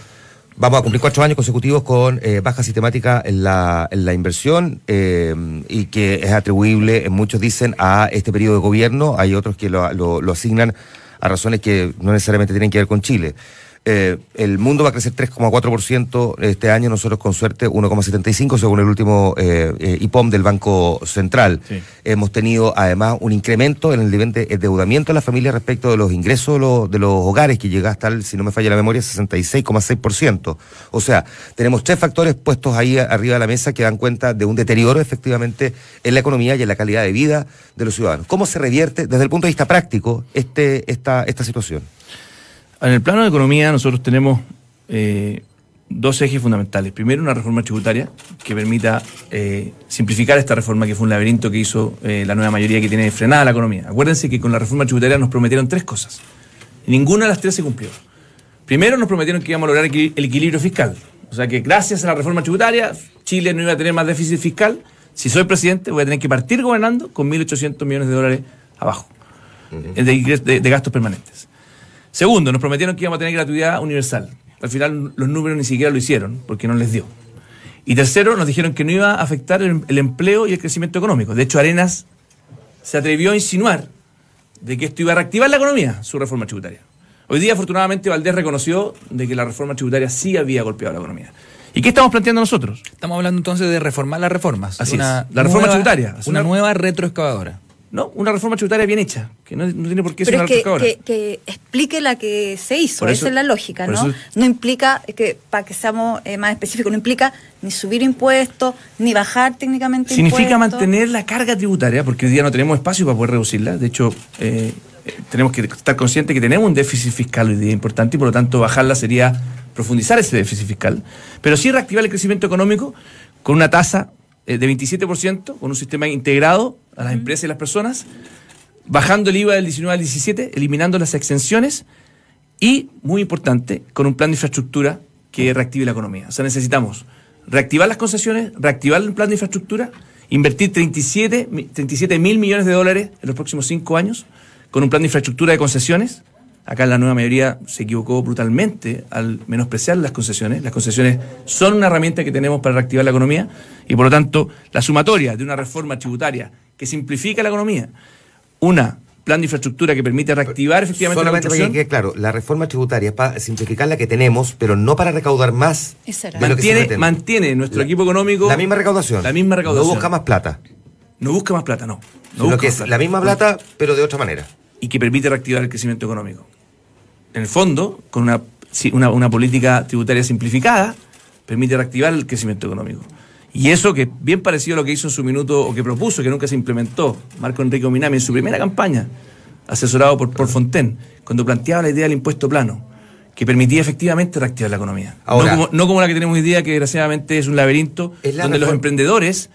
vamos a cumplir cuatro años consecutivos con eh, baja sistemática en la, en la inversión eh, y que es atribuible, eh, muchos dicen, a este periodo de gobierno. Hay otros que lo, lo- lo asignan a razones que no necesariamente tienen que ver con Chile. Eh, el mundo va a crecer 3,4% este año, nosotros con suerte 1,75% según el último eh, eh, IPOM del Banco Central. Sí. Hemos tenido además un incremento en el nivel de endeudamiento de las familias respecto de los ingresos de los, de los hogares, que llega hasta, el, si no me falla la memoria, 66,6%. O sea, tenemos tres factores puestos ahí arriba de la mesa que dan cuenta de un deterioro efectivamente en la economía y en la calidad de vida de los ciudadanos. ¿Cómo se revierte desde el punto de vista práctico este, esta, esta situación? En el plano de economía nosotros tenemos eh, dos ejes fundamentales. Primero, una reforma tributaria que permita eh, simplificar esta reforma que fue un laberinto que hizo eh, la nueva mayoría que tiene frenada la economía. Acuérdense que con la reforma tributaria nos prometieron tres cosas. Ninguna de las tres se cumplió. Primero nos prometieron que íbamos a lograr el equilibrio fiscal. O sea que gracias a la reforma tributaria Chile no iba a tener más déficit fiscal. Si soy presidente voy a tener que partir gobernando con 1.800 millones de dólares abajo de gastos permanentes. Segundo, nos prometieron que íbamos a tener gratuidad universal. Al final los números ni siquiera lo hicieron porque no les dio. Y tercero, nos dijeron que no iba a afectar el, el empleo y el crecimiento económico. De hecho, Arenas se atrevió a insinuar de que esto iba a reactivar la economía, su reforma tributaria. Hoy día, afortunadamente, Valdés reconoció de que la reforma tributaria sí había golpeado la economía. ¿Y qué estamos planteando nosotros? Estamos hablando entonces de reformar las reformas. Así Una es. La reforma nueva- tributaria. Una una- nueva retroexcavadora. No, una reforma tributaria bien hecha, que no, no tiene por qué ser una que, retroexcavadora. que, que explique la que se hizo, eso- esa es la lógica, ¿no? eso- No implica, que para que seamos eh, más específicos, no implica ni subir impuestos, ni bajar técnicamente Significa impuestos. mantener la carga tributaria, porque hoy día no tenemos espacio para poder reducirla. De hecho, eh, eh, tenemos que estar conscientes que tenemos un déficit fiscal hoy día importante y por lo tanto bajarla sería profundizar ese déficit fiscal. Pero sí reactivar el crecimiento económico con una tasa eh, de 27%, con un sistema integrado a las empresas y las personas, bajando el IVA del 19 al 17, eliminando las exenciones y, muy importante, con un plan de infraestructura que reactive la economía. O sea, necesitamos reactivar las concesiones, reactivar el plan de infraestructura, invertir 37 mi- 37 mil millones de dólares en los próximos cinco años con un plan de infraestructura de concesiones. Acá la nueva mayoría se equivocó brutalmente al menospreciar las concesiones. Las concesiones son una herramienta que tenemos para reactivar la economía y por lo tanto la sumatoria de una reforma tributaria que simplifica la economía, una plan de infraestructura que permite reactivar efectivamente Solamente la para que claro, la reforma tributaria es para simplificar la que tenemos, pero no para recaudar más Esa era. de lo que se mantiene, mantiene nuestro La- equipo económico La misma recaudación. La misma recaudación. No busca más plata. No busca más plata, no. No busca que es plata. la misma plata, pero de otra manera. Y que permite reactivar el crecimiento económico. En el fondo, con una, sí, una, una política tributaria simplificada, permite reactivar el crecimiento económico. Y eso que bien parecido a lo que hizo en su minuto, o que propuso, que nunca se implementó, Marco Enrique Minami en su primera campaña, asesorado por, por Fontaine, cuando planteaba la idea del impuesto plano, que permitía efectivamente reactivar la economía. Ahora- no, como, no como la que tenemos hoy día, que desgraciadamente es un laberinto, Es la donde los emprendedores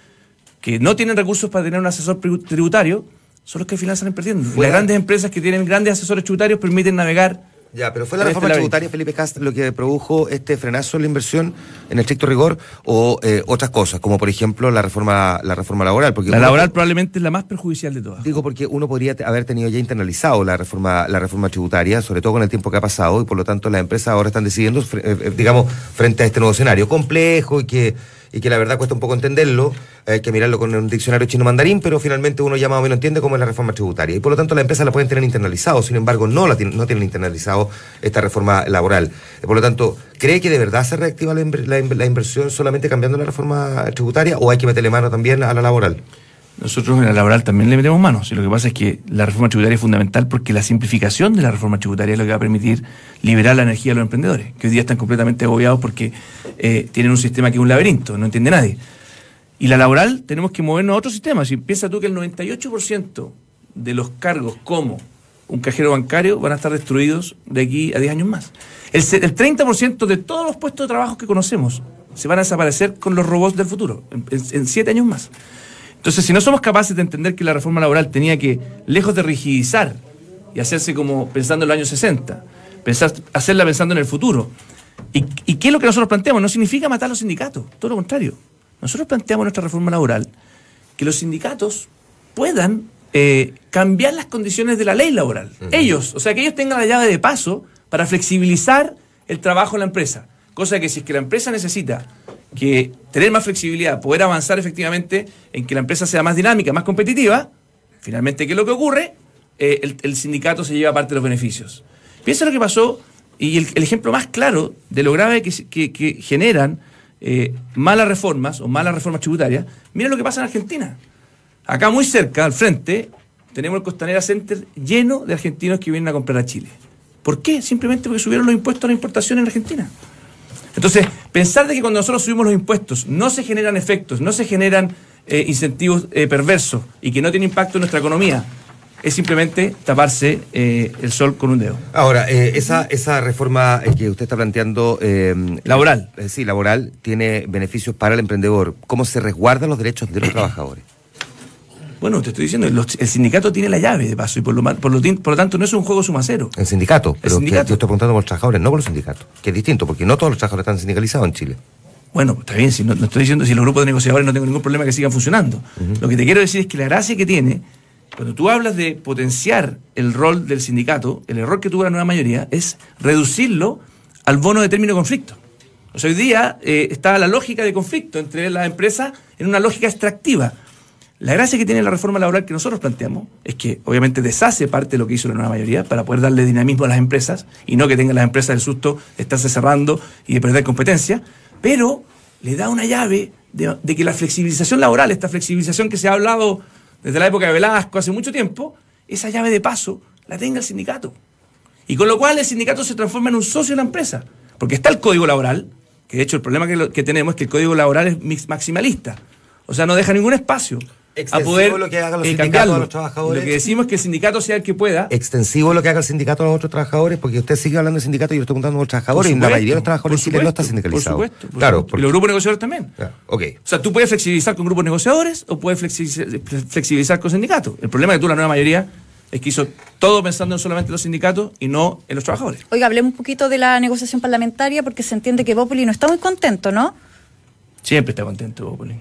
que no tienen recursos para tener un asesor tribu- tributario son los que al final salen perdiendo. Fuera- Las grandes empresas que tienen grandes asesores tributarios permiten navegar. Ya, pero fue la este reforma tributaria, Felipe Cast, lo que produjo este frenazo en la inversión en estricto rigor o eh, otras cosas, como por ejemplo la reforma la reforma laboral. Porque La uno- laboral probablemente es la más perjudicial de todas. Digo porque uno podría haber tenido ya internalizado la reforma la reforma tributaria, sobre todo con el tiempo que ha pasado, y por lo tanto las empresas ahora están decidiendo, eh, eh, digamos, frente a este nuevo escenario complejo y que, y que la verdad cuesta un poco entenderlo, hay que mirarlo con un diccionario chino mandarín, pero finalmente uno ya más o menos entiende cómo es la reforma tributaria. Y por lo tanto las empresas la pueden tener internalizado, sin embargo no, la tienen, no tienen internalizado esta reforma laboral. Eh, Por lo tanto, ¿cree que de verdad se reactiva la, la inversión solamente cambiando la reforma tributaria o hay que meterle mano también a la laboral? Nosotros en la laboral también le metemos manos. Y lo que pasa es que la reforma tributaria es fundamental porque la simplificación de la reforma tributaria es lo que va a permitir liberar la energía de los emprendedores, que hoy día están completamente agobiados porque eh, tienen un sistema que es un laberinto, no entiende nadie. Y la laboral tenemos que movernos a otro sistema. Si piensa tú que el 98% de los cargos como un cajero bancario van a estar destruidos de aquí a 10 años más. El, el 30% de todos los puestos de trabajo que conocemos se van a desaparecer con los robots del futuro, en, en- en siete años más. Entonces, si no somos capaces de entender que la reforma laboral tenía que, lejos de rigidizar y hacerse como pensando en los años 60, pensar, hacerla pensando en el futuro, ¿y, y qué es lo que nosotros planteamos? No significa matar a los sindicatos, todo lo contrario. Nosotros planteamos nuestra reforma laboral que los sindicatos puedan eh, cambiar las condiciones de la ley laboral. Ellos, o sea, que ellos tengan la llave de paso para flexibilizar el trabajo en la empresa. Cosa que si es que la empresa necesita que tener más flexibilidad, poder avanzar efectivamente en que la empresa sea más dinámica, más competitiva, finalmente, ¿qué es lo que ocurre? Eh, el, el sindicato se lleva parte de los beneficios. Piensa lo que pasó y el, el ejemplo más claro de lo grave que, que generan eh, malas reformas o malas reformas tributarias. Mira lo que pasa en Argentina. Acá muy cerca, al frente, tenemos el Costanera Center lleno de argentinos que vienen a comprar a Chile. ¿Por qué? Simplemente porque subieron los impuestos a la importación en Argentina. Entonces, pensar de que cuando nosotros subimos los impuestos no se generan efectos, no se generan eh, incentivos eh, perversos y que no tiene impacto en nuestra economía, es simplemente taparse eh, el sol con un dedo. Ahora, eh, esa, esa reforma que usted está planteando... eh, Laboral. sí, laboral, tiene beneficios para el emprendedor. ¿Cómo se resguardan los derechos de los trabajadores? Bueno, te estoy diciendo, los- el sindicato tiene la llave de paso y por lo, por lo, por lo tanto no es un juego sumacero. El sindicato, pero sindicato. yo estoy preguntando por los trabajadores, no por los sindicatos, que es distinto, porque no todos los trabajadores están sindicalizados en Chile. Bueno, está bien, si no, no estoy diciendo si los grupos de negociadores no tengo ningún problema que sigan funcionando. Lo que te quiero decir es que la gracia que tiene, cuando tú hablas de potenciar el rol del sindicato, el error que tuvo la nueva mayoría es reducirlo al bono de término de conflicto. O sea, hoy día eh, está la lógica de conflicto entre las empresas en una lógica extractiva. La gracia que tiene la reforma laboral que nosotros planteamos es que obviamente deshace parte de lo que hizo la nueva mayoría para poder darle dinamismo a las empresas y no que tengan las empresas el susto de estarse cerrando y de perder competencia, pero le da una llave de, que la flexibilización laboral, esta flexibilización que se ha hablado desde la época de Velasco hace mucho tiempo, esa llave de paso la tenga el sindicato. Y con lo cual el sindicato se transforma en un socio de la empresa. Porque está el código laboral, que de hecho el problema que, que tenemos es que el código laboral es maximalista. O sea, no deja ningún espacio a Extensivo poder lo que hagan los eh, sindicatos a los trabajadores. Lo que decimos es que el sindicato sea el que pueda. Extensivo lo que haga el sindicato a los otros trabajadores, porque usted sigue hablando de sindicato y yo estoy preguntando a los trabajadores, y la supuesto, mayoría de los trabajadores Chile no está supuesto, sindicalizado. Por supuesto. por claro, supuesto. porque- Y los grupos negociadores también. Ya, ok. O sea, tú puedes flexibilizar con grupos negociadores o puedes flexibilizar, flexibilizar con sindicatos. El problema es que tú, la nueva mayoría, es que hizo todo pensando en solamente los sindicatos y no en los trabajadores. Oiga, hablemos un poquito de la negociación parlamentaria porque se entiende que Bópoli no está muy contento, ¿no? Siempre está contento, Bópoli.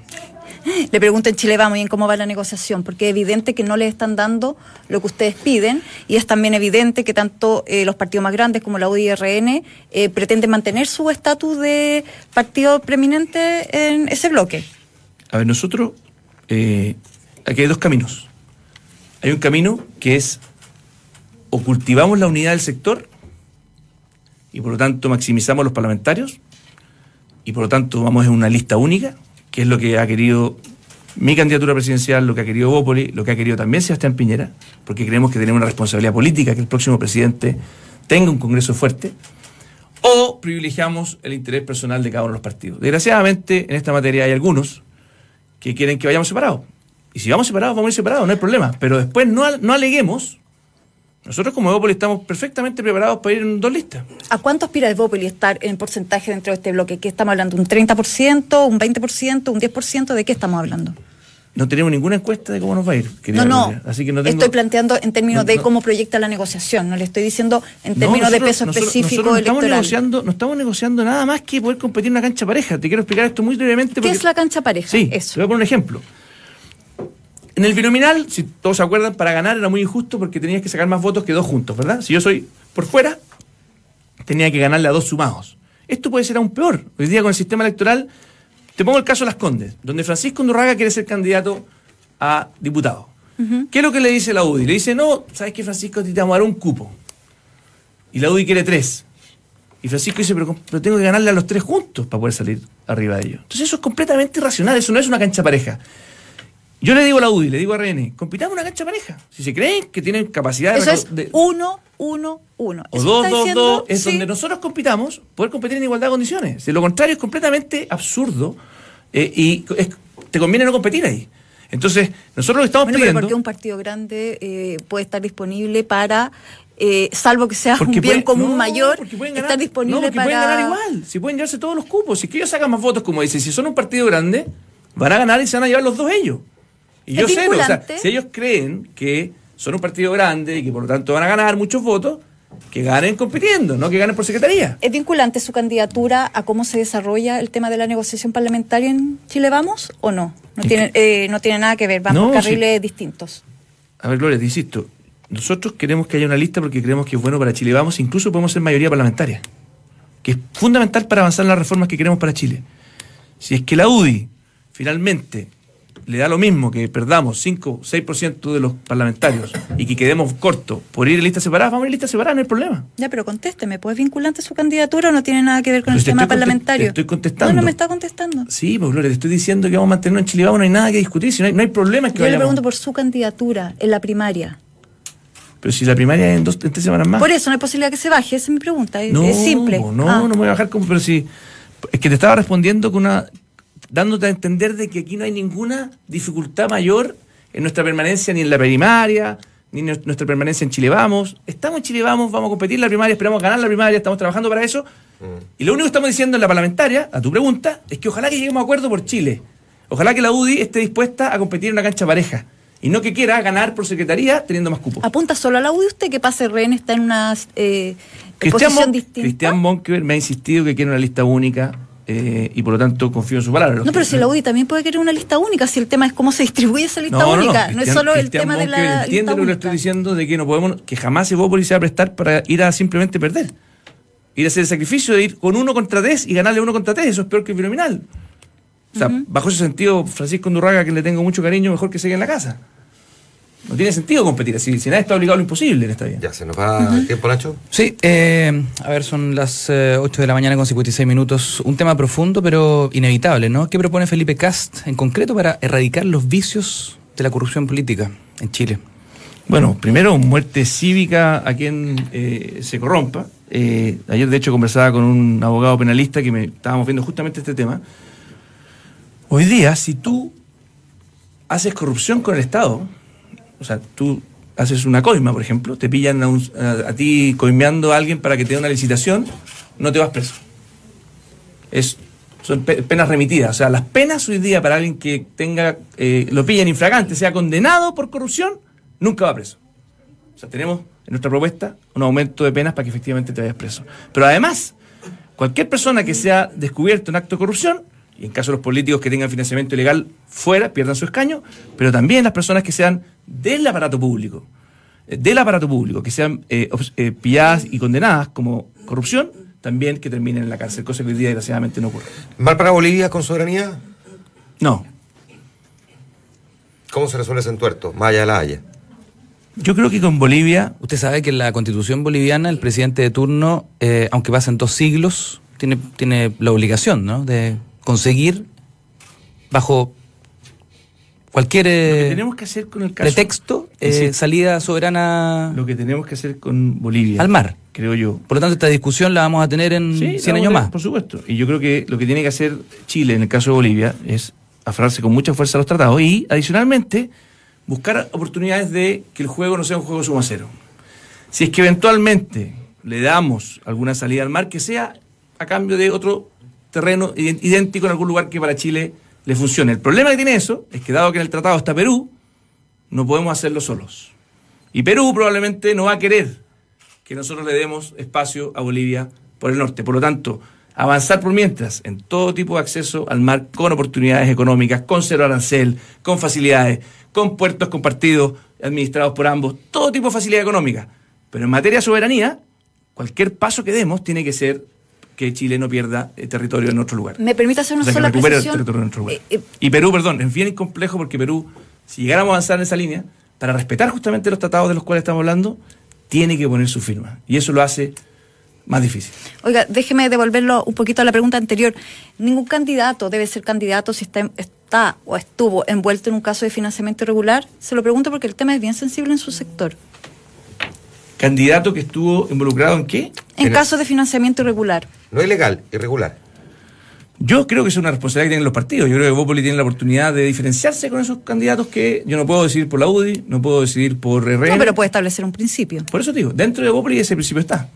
Le pregunto en Chile Vamos y en cómo va la negociación, porque es evidente que no les están dando lo que ustedes piden y es también evidente que tanto eh, los partidos más grandes como la UDI y RN eh, pretenden mantener su estatus de partido preeminente en ese bloque. A ver, nosotros, eh, aquí hay dos caminos. Hay un camino que es o cultivamos la unidad del sector y por lo tanto maximizamos los parlamentarios y por lo tanto vamos en una lista única, que es lo que ha querido mi candidatura presidencial, lo que ha querido Bópoli, lo que ha querido también Sebastián Piñera, porque creemos que tenemos una responsabilidad política, que el próximo presidente tenga un Congreso fuerte, o privilegiamos el interés personal de cada uno de los partidos. Desgraciadamente, en esta materia hay algunos que quieren que vayamos separados. Y si vamos separados, vamos a ir separados, no hay problema. Pero después no, no aleguemos. Nosotros como Evópolis estamos perfectamente preparados para ir en dos listas. ¿A cuánto aspira Bópoli estar en porcentaje dentro de este bloque? ¿Qué estamos hablando? ¿Un 30%, un 20%, un 10%? ¿De qué estamos hablando? No tenemos ninguna encuesta de cómo nos va a ir. No, no. Así que no tengo... Estoy planteando en términos No, de cómo proyecta la negociación. No le estoy diciendo en No, términos de peso nosotros- específico nosotros no estamos electoral. negociando, no estamos negociando nada más que poder competir en una cancha pareja. Te quiero explicar esto muy brevemente. ¿Qué porque- es la cancha pareja? Sí, Eso. te voy a poner un ejemplo. En el binominal, si todos se acuerdan, para ganar era muy injusto porque tenías que sacar más votos que dos juntos, ¿verdad? Si yo soy por fuera, tenía que ganarle a dos sumados. Esto puede ser aún peor. Hoy día con el sistema electoral, te pongo el caso de Las Condes, donde Francisco Undurraga quiere ser candidato a diputado. ¿Qué es lo que le dice la UDI? Le dice, no, ¿sabes qué, Francisco? Te vamos a dar un cupo. Y la UDI quiere tres. Y Francisco dice, pero, pero tengo que ganarle a los tres juntos para poder salir arriba de ellos. Entonces eso es completamente irracional, eso no es una cancha pareja. Yo le digo a la UDI, le digo a RN, compitamos una cancha pareja. Si se creen que tienen capacidad de... Eso es de- uno, uno, uno. o Eso dos, está dos, diciendo, dos, es sí. donde nosotros compitamos, poder competir en igualdad de condiciones. De lo contrario es completamente absurdo eh, y es- te conviene no competir ahí. Entonces, nosotros lo que estamos Bueno, pero pidiendo... porque un partido grande eh, puede estar disponible para, eh, salvo que sea un bien común no, mayor, estar disponible no, porque para... pueden ganar igual, si pueden llevarse todos los cupos, si es que ellos sacan más votos, como dicen, si son un partido grande, van a ganar y se van a llevar los dos ellos. Y ¿Es yo sé, o sea, si ellos creen que son un partido grande y que por lo tanto van a ganar muchos votos, que ganen compitiendo, no que ganen por secretaría. ¿Es vinculante su candidatura a cómo se desarrolla el tema de la negociación parlamentaria en Chile Vamos o no? No tiene, eh, no tiene nada que ver, van No, por sí. carriles distintos. A ver, Gloria, te insisto, nosotros queremos que haya una lista porque creemos que es bueno para Chile. Vamos, incluso podemos ser mayoría parlamentaria, que es fundamental para avanzar en las reformas que queremos para Chile. Si es que la UDI finalmente le da lo mismo que perdamos 5 6% de los parlamentarios y que quedemos cortos por ir en listas separadas, vamos a ir en listas separadas, no hay problema. Ya, pero contésteme, ¿pues es vinculante su candidatura o no tiene nada que ver con el te tema parlamentario? te estoy contestando. No, no me está contestando. Sí, pues Gloria, te estoy diciendo que vamos a mantenernos en Chile, Vamos, no hay nada que discutir, si no hay, no hay problema en que Yo le pregunto por su candidatura en la primaria. Pero si la primaria es en dos, en tres semanas más. Por eso no hay posibilidad que se baje, esa es mi pregunta, es, No, es simple. No, Ah. no me voy a bajar como, pero sí. Es que te estaba respondiendo con una. Dándote a entender de que aquí no hay ninguna dificultad mayor en nuestra permanencia ni en la primaria, ni en nuestra permanencia en Chile Vamos. Estamos en Chile Vamos, vamos a competir en la primaria, esperamos ganar la primaria, estamos trabajando para eso. Y lo único que estamos diciendo en la parlamentaria, a tu pregunta, es que ojalá que lleguemos a acuerdo por Chile. Ojalá que la UDI esté dispuesta a competir en una cancha pareja. Y no que quiera ganar por secretaría teniendo más cupos. ¿Apunta solo a la UDI usted que pase Ren está en una eh, Cristian, posición Mon- distinta? Cristian Monkever me ha insistido que quiere una lista única eh, y por lo tanto confío en su palabra. No, pero si la UDI también puede querer una lista única, si el tema es cómo se distribuye esa lista No, no, no, única, no, es Cristian- solo el tema de la entiende lista lo que le estoy diciendo de que no podemos, que jamás Evópolis se va a prestar para ir a simplemente perder. Ir a hacer el sacrificio de ir con uno contra tres y ganarle uno contra tres, eso es peor que el binominal. O sea, bajo ese sentido, Francisco Undurraga, que le tengo mucho cariño, mejor que se quede en la casa. No tiene sentido competir así. Si nadie está obligado a lo imposible en esta vida. Ya, se nos va el tiempo, Nacho. Sí, eh, a ver, son las eh, 8 de la mañana con 56 minutos. Un tema profundo, pero inevitable, ¿no? ¿Qué propone Felipe Cast en concreto para erradicar los vicios de la corrupción política en Chile? Bueno, primero, muerte cívica a quien eh, se corrompa. Eh, ayer, de hecho, conversaba con un abogado penalista que me estábamos viendo justamente este tema. Hoy día, si tú haces corrupción con el Estado, o sea, tú haces una coima, por ejemplo, te pillan a, un- a- ti coimeando a alguien para que te dé una licitación, no te vas preso. Es, son pe- penas remitidas. O sea, las penas hoy día para alguien que tenga, eh, lo pillen infragante, sea condenado por corrupción, nunca va preso. O sea, tenemos en nuestra propuesta un aumento de penas para que efectivamente te vayas preso. Pero además, cualquier persona que sea descubierto en acto de corrupción, y en caso de los políticos que tengan financiamiento ilegal fuera, pierdan su escaño, pero también las personas que sean del aparato público, eh, del aparato público, que sean eh, eh, pilladas y condenadas como corrupción, también que terminen en la cárcel, cosa que hoy día desgraciadamente no ocurre. ¿Mal para Bolivia con soberanía? No, ¿Cómo se resuelve ese entuerto? Más allá de la Haya. yo creo que con Bolivia Usted sabe que en la constitución boliviana el presidente de turno, eh, aunque pasen dos siglos, tiene, tiene la obligación ¿no? de conseguir bajo cualquier lo que eh, tenemos que hacer con el caso... pretexto eh, decir, salida soberana lo que tenemos que hacer con Bolivia. al mar. Creo yo. Por lo tanto, esta discusión la vamos a tener en Sí, 100 la años más. Por supuesto. Y yo creo que lo que tiene que hacer Chile en el caso de Bolivia es aferrarse con mucha fuerza a los tratados y, adicionalmente, buscar oportunidades de que el juego no sea un juego suma cero. Si es que eventualmente le damos alguna salida al mar, que sea a cambio de otro terreno idéntico en algún lugar que para Chile le funcione. El problema que tiene eso es que dado que en el tratado está Perú, no podemos hacerlo solos. Y Perú probablemente no va a querer que nosotros le demos espacio a Bolivia por el norte. Por lo tanto, avanzar por mientras en todo tipo de acceso al mar con oportunidades económicas, con cero arancel, con facilidades, con puertos compartidos administrados por ambos, todo tipo de facilidad económica. Pero en materia de soberanía, cualquier paso que demos tiene que ser que Chile no pierda eh, territorio en otro lugar. ¿Me permite hacer una O sea, que sola recupere el precisión? territorio en otro lugar. Eh, eh, Y Perú, perdón, es bien complejo porque Perú, si llegáramos a avanzar en esa línea, para respetar justamente los tratados de los cuales estamos hablando, tiene que poner su firma. Y eso lo hace más difícil. Oiga, déjeme devolverlo un poquito a la pregunta anterior. Ningún candidato debe ser candidato si está, está o estuvo envuelto en un caso de financiamiento irregular. Se lo pregunto porque el tema es bien sensible en su sector. Candidato que estuvo involucrado en qué? En En- caso de financiamiento irregular. No ilegal, irregular. Yo creo que es una responsabilidad que tienen los partidos. Yo creo que Bópoli tiene la oportunidad de diferenciarse con esos candidatos que yo no puedo decidir por la UDI, no puedo decidir por RN. No, pero puede establecer un principio. Por eso te digo, dentro de Bópoli ese principio está.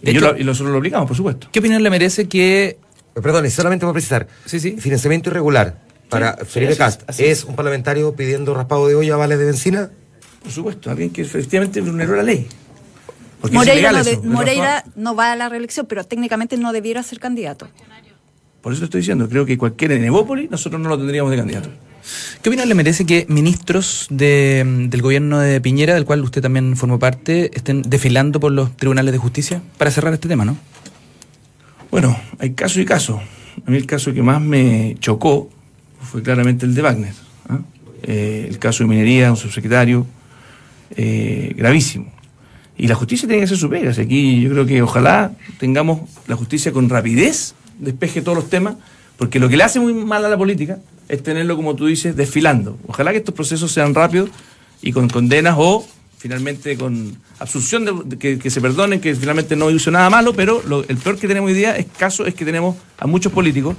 De y, hecho- lo- y nosotros lo aplicamos, por supuesto. ¿Qué opinión le merece que Eh, Perdón, solamente para precisar. Sí, sí. Financiamiento irregular para Sí, Felipe sí, Cast. ¿Es es. un parlamentario pidiendo raspado de olla a vales de benzina? Por supuesto, alguien que efectivamente vulneró la ley. Porque Moreira, no, de- Moreira va a la reelección, pero técnicamente no debiera ser candidato. Por eso estoy diciendo, creo que cualquiera en Evópoli nosotros no lo tendríamos de candidato. ¿Qué opinión le merece que ministros de, del gobierno de Piñera, del cual usted también formó parte, estén desfilando por los tribunales de justicia? Para cerrar este tema, ¿no? Bueno, hay casos y casos. A mí el caso que más me chocó fue claramente el de Wagner. ¿ah? Eh, el caso de minería, un subsecretario, eh, gravísimo. Y la justicia tiene que hacer su Aquí yo creo que ojalá tengamos la justicia con rapidez, despeje todos los temas, porque lo que le hace muy mal a la política es tenerlo, como tú dices, desfilando. Ojalá que estos procesos sean rápidos y con condenas o finalmente con absolución de, que, que se perdonen, que finalmente no hizo nada malo, pero lo- el peor que tenemos hoy día es caso es que tenemos a muchos políticos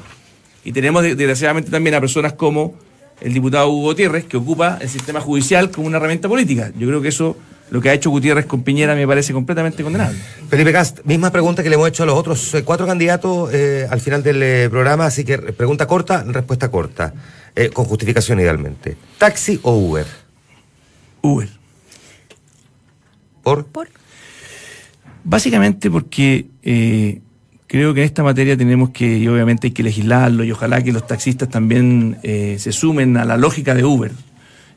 y tenemos de- desgraciadamente también a personas como el diputado Hugo Gutiérrez, que ocupa el sistema judicial como una herramienta política. Yo creo que eso, lo que ha hecho Gutiérrez con Piñera, me parece completamente condenable. Felipe Cast, misma pregunta que le hemos hecho a los otros eh, cuatro candidatos eh, al final del eh, programa, así que pregunta corta, respuesta corta, eh, con justificación idealmente. ¿Taxi o Uber? Uber. ¿Por? Por Básicamente porque eh, creo que en esta materia tenemos que, y obviamente hay que legislarlo, y ojalá que los taxistas también eh, se sumen a la lógica de Uber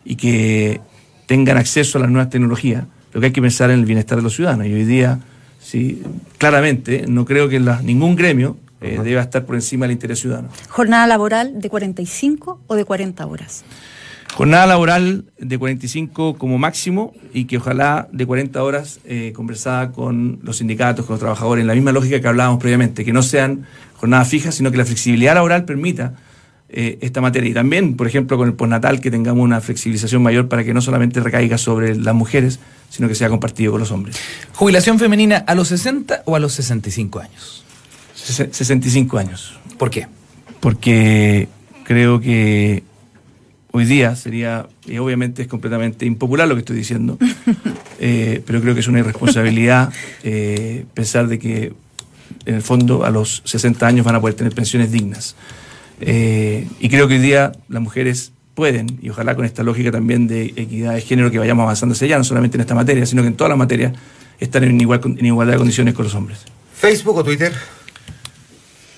y que tengan acceso a las nuevas tecnologías. Lo que hay que pensar en el bienestar de los ciudadanos. Y hoy día, sí, claramente, no creo que la- ningún gremio eh, deba estar por encima del interés ciudadano. jornada laboral de 45 o de 40 horas. Jornada laboral de 45 como máximo y que ojalá de 40 horas eh, conversada con los sindicatos, con los trabajadores, en la misma lógica que hablábamos previamente, que no sean jornadas fijas, sino que la flexibilidad laboral permita eh, esta materia. Y también, por ejemplo, con el postnatal, que tengamos una flexibilización mayor para que no solamente recaiga sobre las mujeres, sino que sea compartido con los hombres. ¿Jubilación femenina a los 60 o a los 65 años? Ses- 65 años. ¿Por qué? porque creo que hoy día sería, y obviamente es completamente impopular lo que estoy diciendo, eh, pero creo que es una irresponsabilidad eh, pensar de que en el fondo a los 60 años van a poder tener pensiones dignas. Eh, y creo que hoy día las mujeres pueden, y ojalá con esta lógica también de equidad de género que vayamos avanzando hacia allá, no solamente en esta materia, sino que en todas las materias, estar en, igual, en igualdad de condiciones con los hombres. ¿Facebook o Twitter?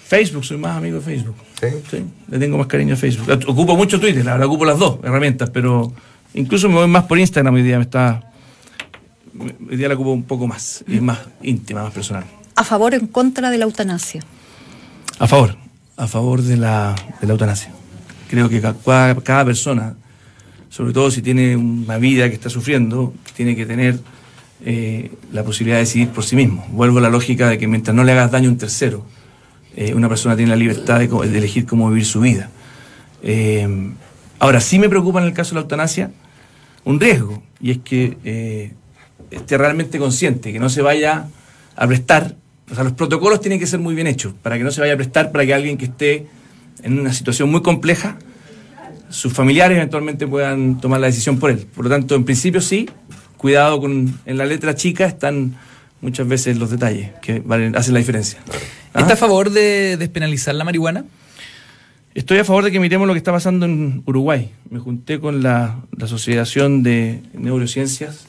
Facebook, soy más amigo de Facebook. ¿Sí? Sí, le tengo más cariño a Facebook. Ocupo mucho Twitter, la verdad, ocupo las dos herramientas, pero incluso me voy más por Instagram hoy día, me está. Hoy día la ocupo un poco más, y es más íntima, más personal. A favor o en contra de la eutanasia. A favor, a favor de la, de la eutanasia. Creo que ca- cada, cada persona, sobre todo si tiene una vida que está sufriendo, tiene que tener eh, la posibilidad de decidir por sí mismo. Vuelvo a la lógica de que mientras no le hagas daño a un tercero, eh, una persona tiene la libertad de, de elegir cómo vivir su vida. Eh, ahora, sí me preocupa en el caso de la eutanasia un riesgo, y es que esté realmente consciente, que no se vaya a prestar, o sea, los protocolos tienen que ser muy bien hechos, para que no se vaya a prestar para que alguien que esté en una situación muy compleja, sus familiares eventualmente puedan tomar la decisión por él. Por lo tanto, en principio sí, cuidado con, en la letra chica están muchas veces los detalles que valen- hacen la diferencia. ¿Ah? ¿Está a favor de despenalizar la marihuana? Estoy a favor de que miremos lo que está pasando en Uruguay. Me junté con la, la Asociación de Neurociencias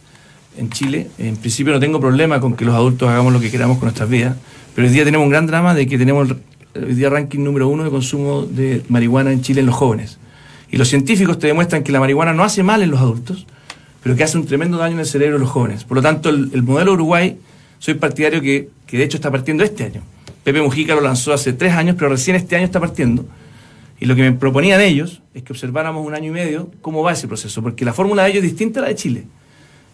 en Chile. En principio no tengo problema con que los adultos hagamos lo que queramos con nuestras vidas, pero hoy día tenemos un gran drama de que tenemos el- día ranking número uno de consumo de marihuana en Chile en los jóvenes. Y los científicos te demuestran que la marihuana no hace mal en los adultos, pero que hace un tremendo daño en el cerebro de los jóvenes. Por lo tanto, el, el modelo Uruguay, soy partidario que, que de hecho está partiendo este año. Pepe Mujica lo lanzó hace tres años, pero recién este año está partiendo. Y lo que me proponían ellos es que observáramos un año y medio cómo va ese proceso, porque la fórmula de ellos es distinta a la de Chile.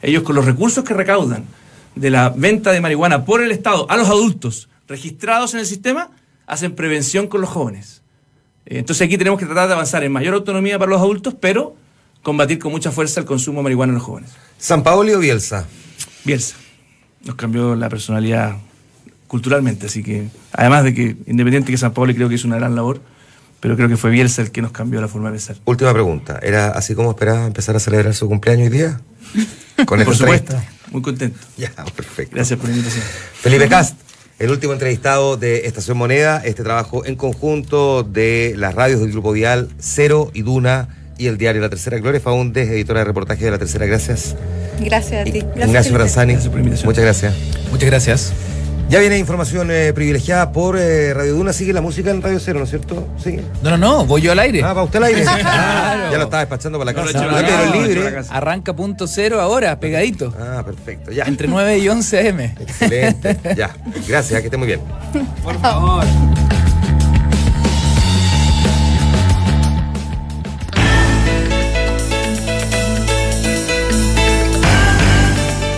Ellos con los recursos que recaudan de la venta de marihuana por el Estado a los adultos registrados en el sistema, hacen prevención con los jóvenes. Eh, Entonces aquí tenemos que tratar de avanzar en mayor autonomía para los adultos, pero combatir con mucha fuerza el consumo de marihuana en los jóvenes. ¿San Paoli o Bielsa? Bielsa. Nos cambió la personalidad culturalmente. Así que, además de que, independiente que San Pablo creo que hizo una gran labor, pero creo que fue Bielsa el que nos cambió la forma de pensar. Última pregunta. ¿Era así como esperaba empezar a celebrar su cumpleaños hoy día? Con Por supuesto. Muy contento. Ya, perfecto. Gracias por la invitación. Felipe Cast, el último entrevistado de Estación Moneda, este trabajo en conjunto de las radios del Grupo Vial, Cero y Duna y el diario La Tercera. Gloria Faúndez, editora de reportaje de La Tercera. Gracias. Gracias a ti. Gracias, Ignacio Franzani. Muchas gracias. Muchas gracias. Ya viene información eh, privilegiada por eh, Radio Duna. Sigue la música en Radio Cero, ¿no es cierto? Sí. No, no, no, voy yo al aire. Ah, va usted al aire. Ya lo estaba despachando para la casa. No, no, libre. Arranca punto cero ahora, pegadito. Ah, perfecto. Ya. Entre 9 y 11 AM. Excelente. ya. Gracias, que esté muy bien. Por favor.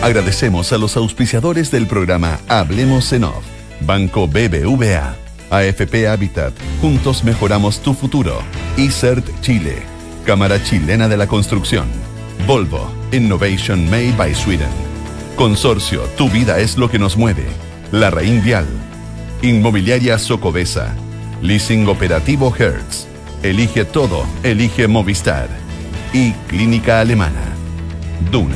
Agradecemos a los auspiciadores del programa Hablemos en Off, Banco BBVA, AFP Habitat, Juntos Mejoramos tu Futuro, ICERT Chile, Cámara Chilena de la Construcción, Volvo, Innovation Made by Sweden, Consorcio, Tu Vida es lo que nos mueve, La Rein Vial, Inmobiliaria Socobesa, Leasing Operativo Hertz, Elige Todo, Elige Movistar. Y Clínica Alemana. Duna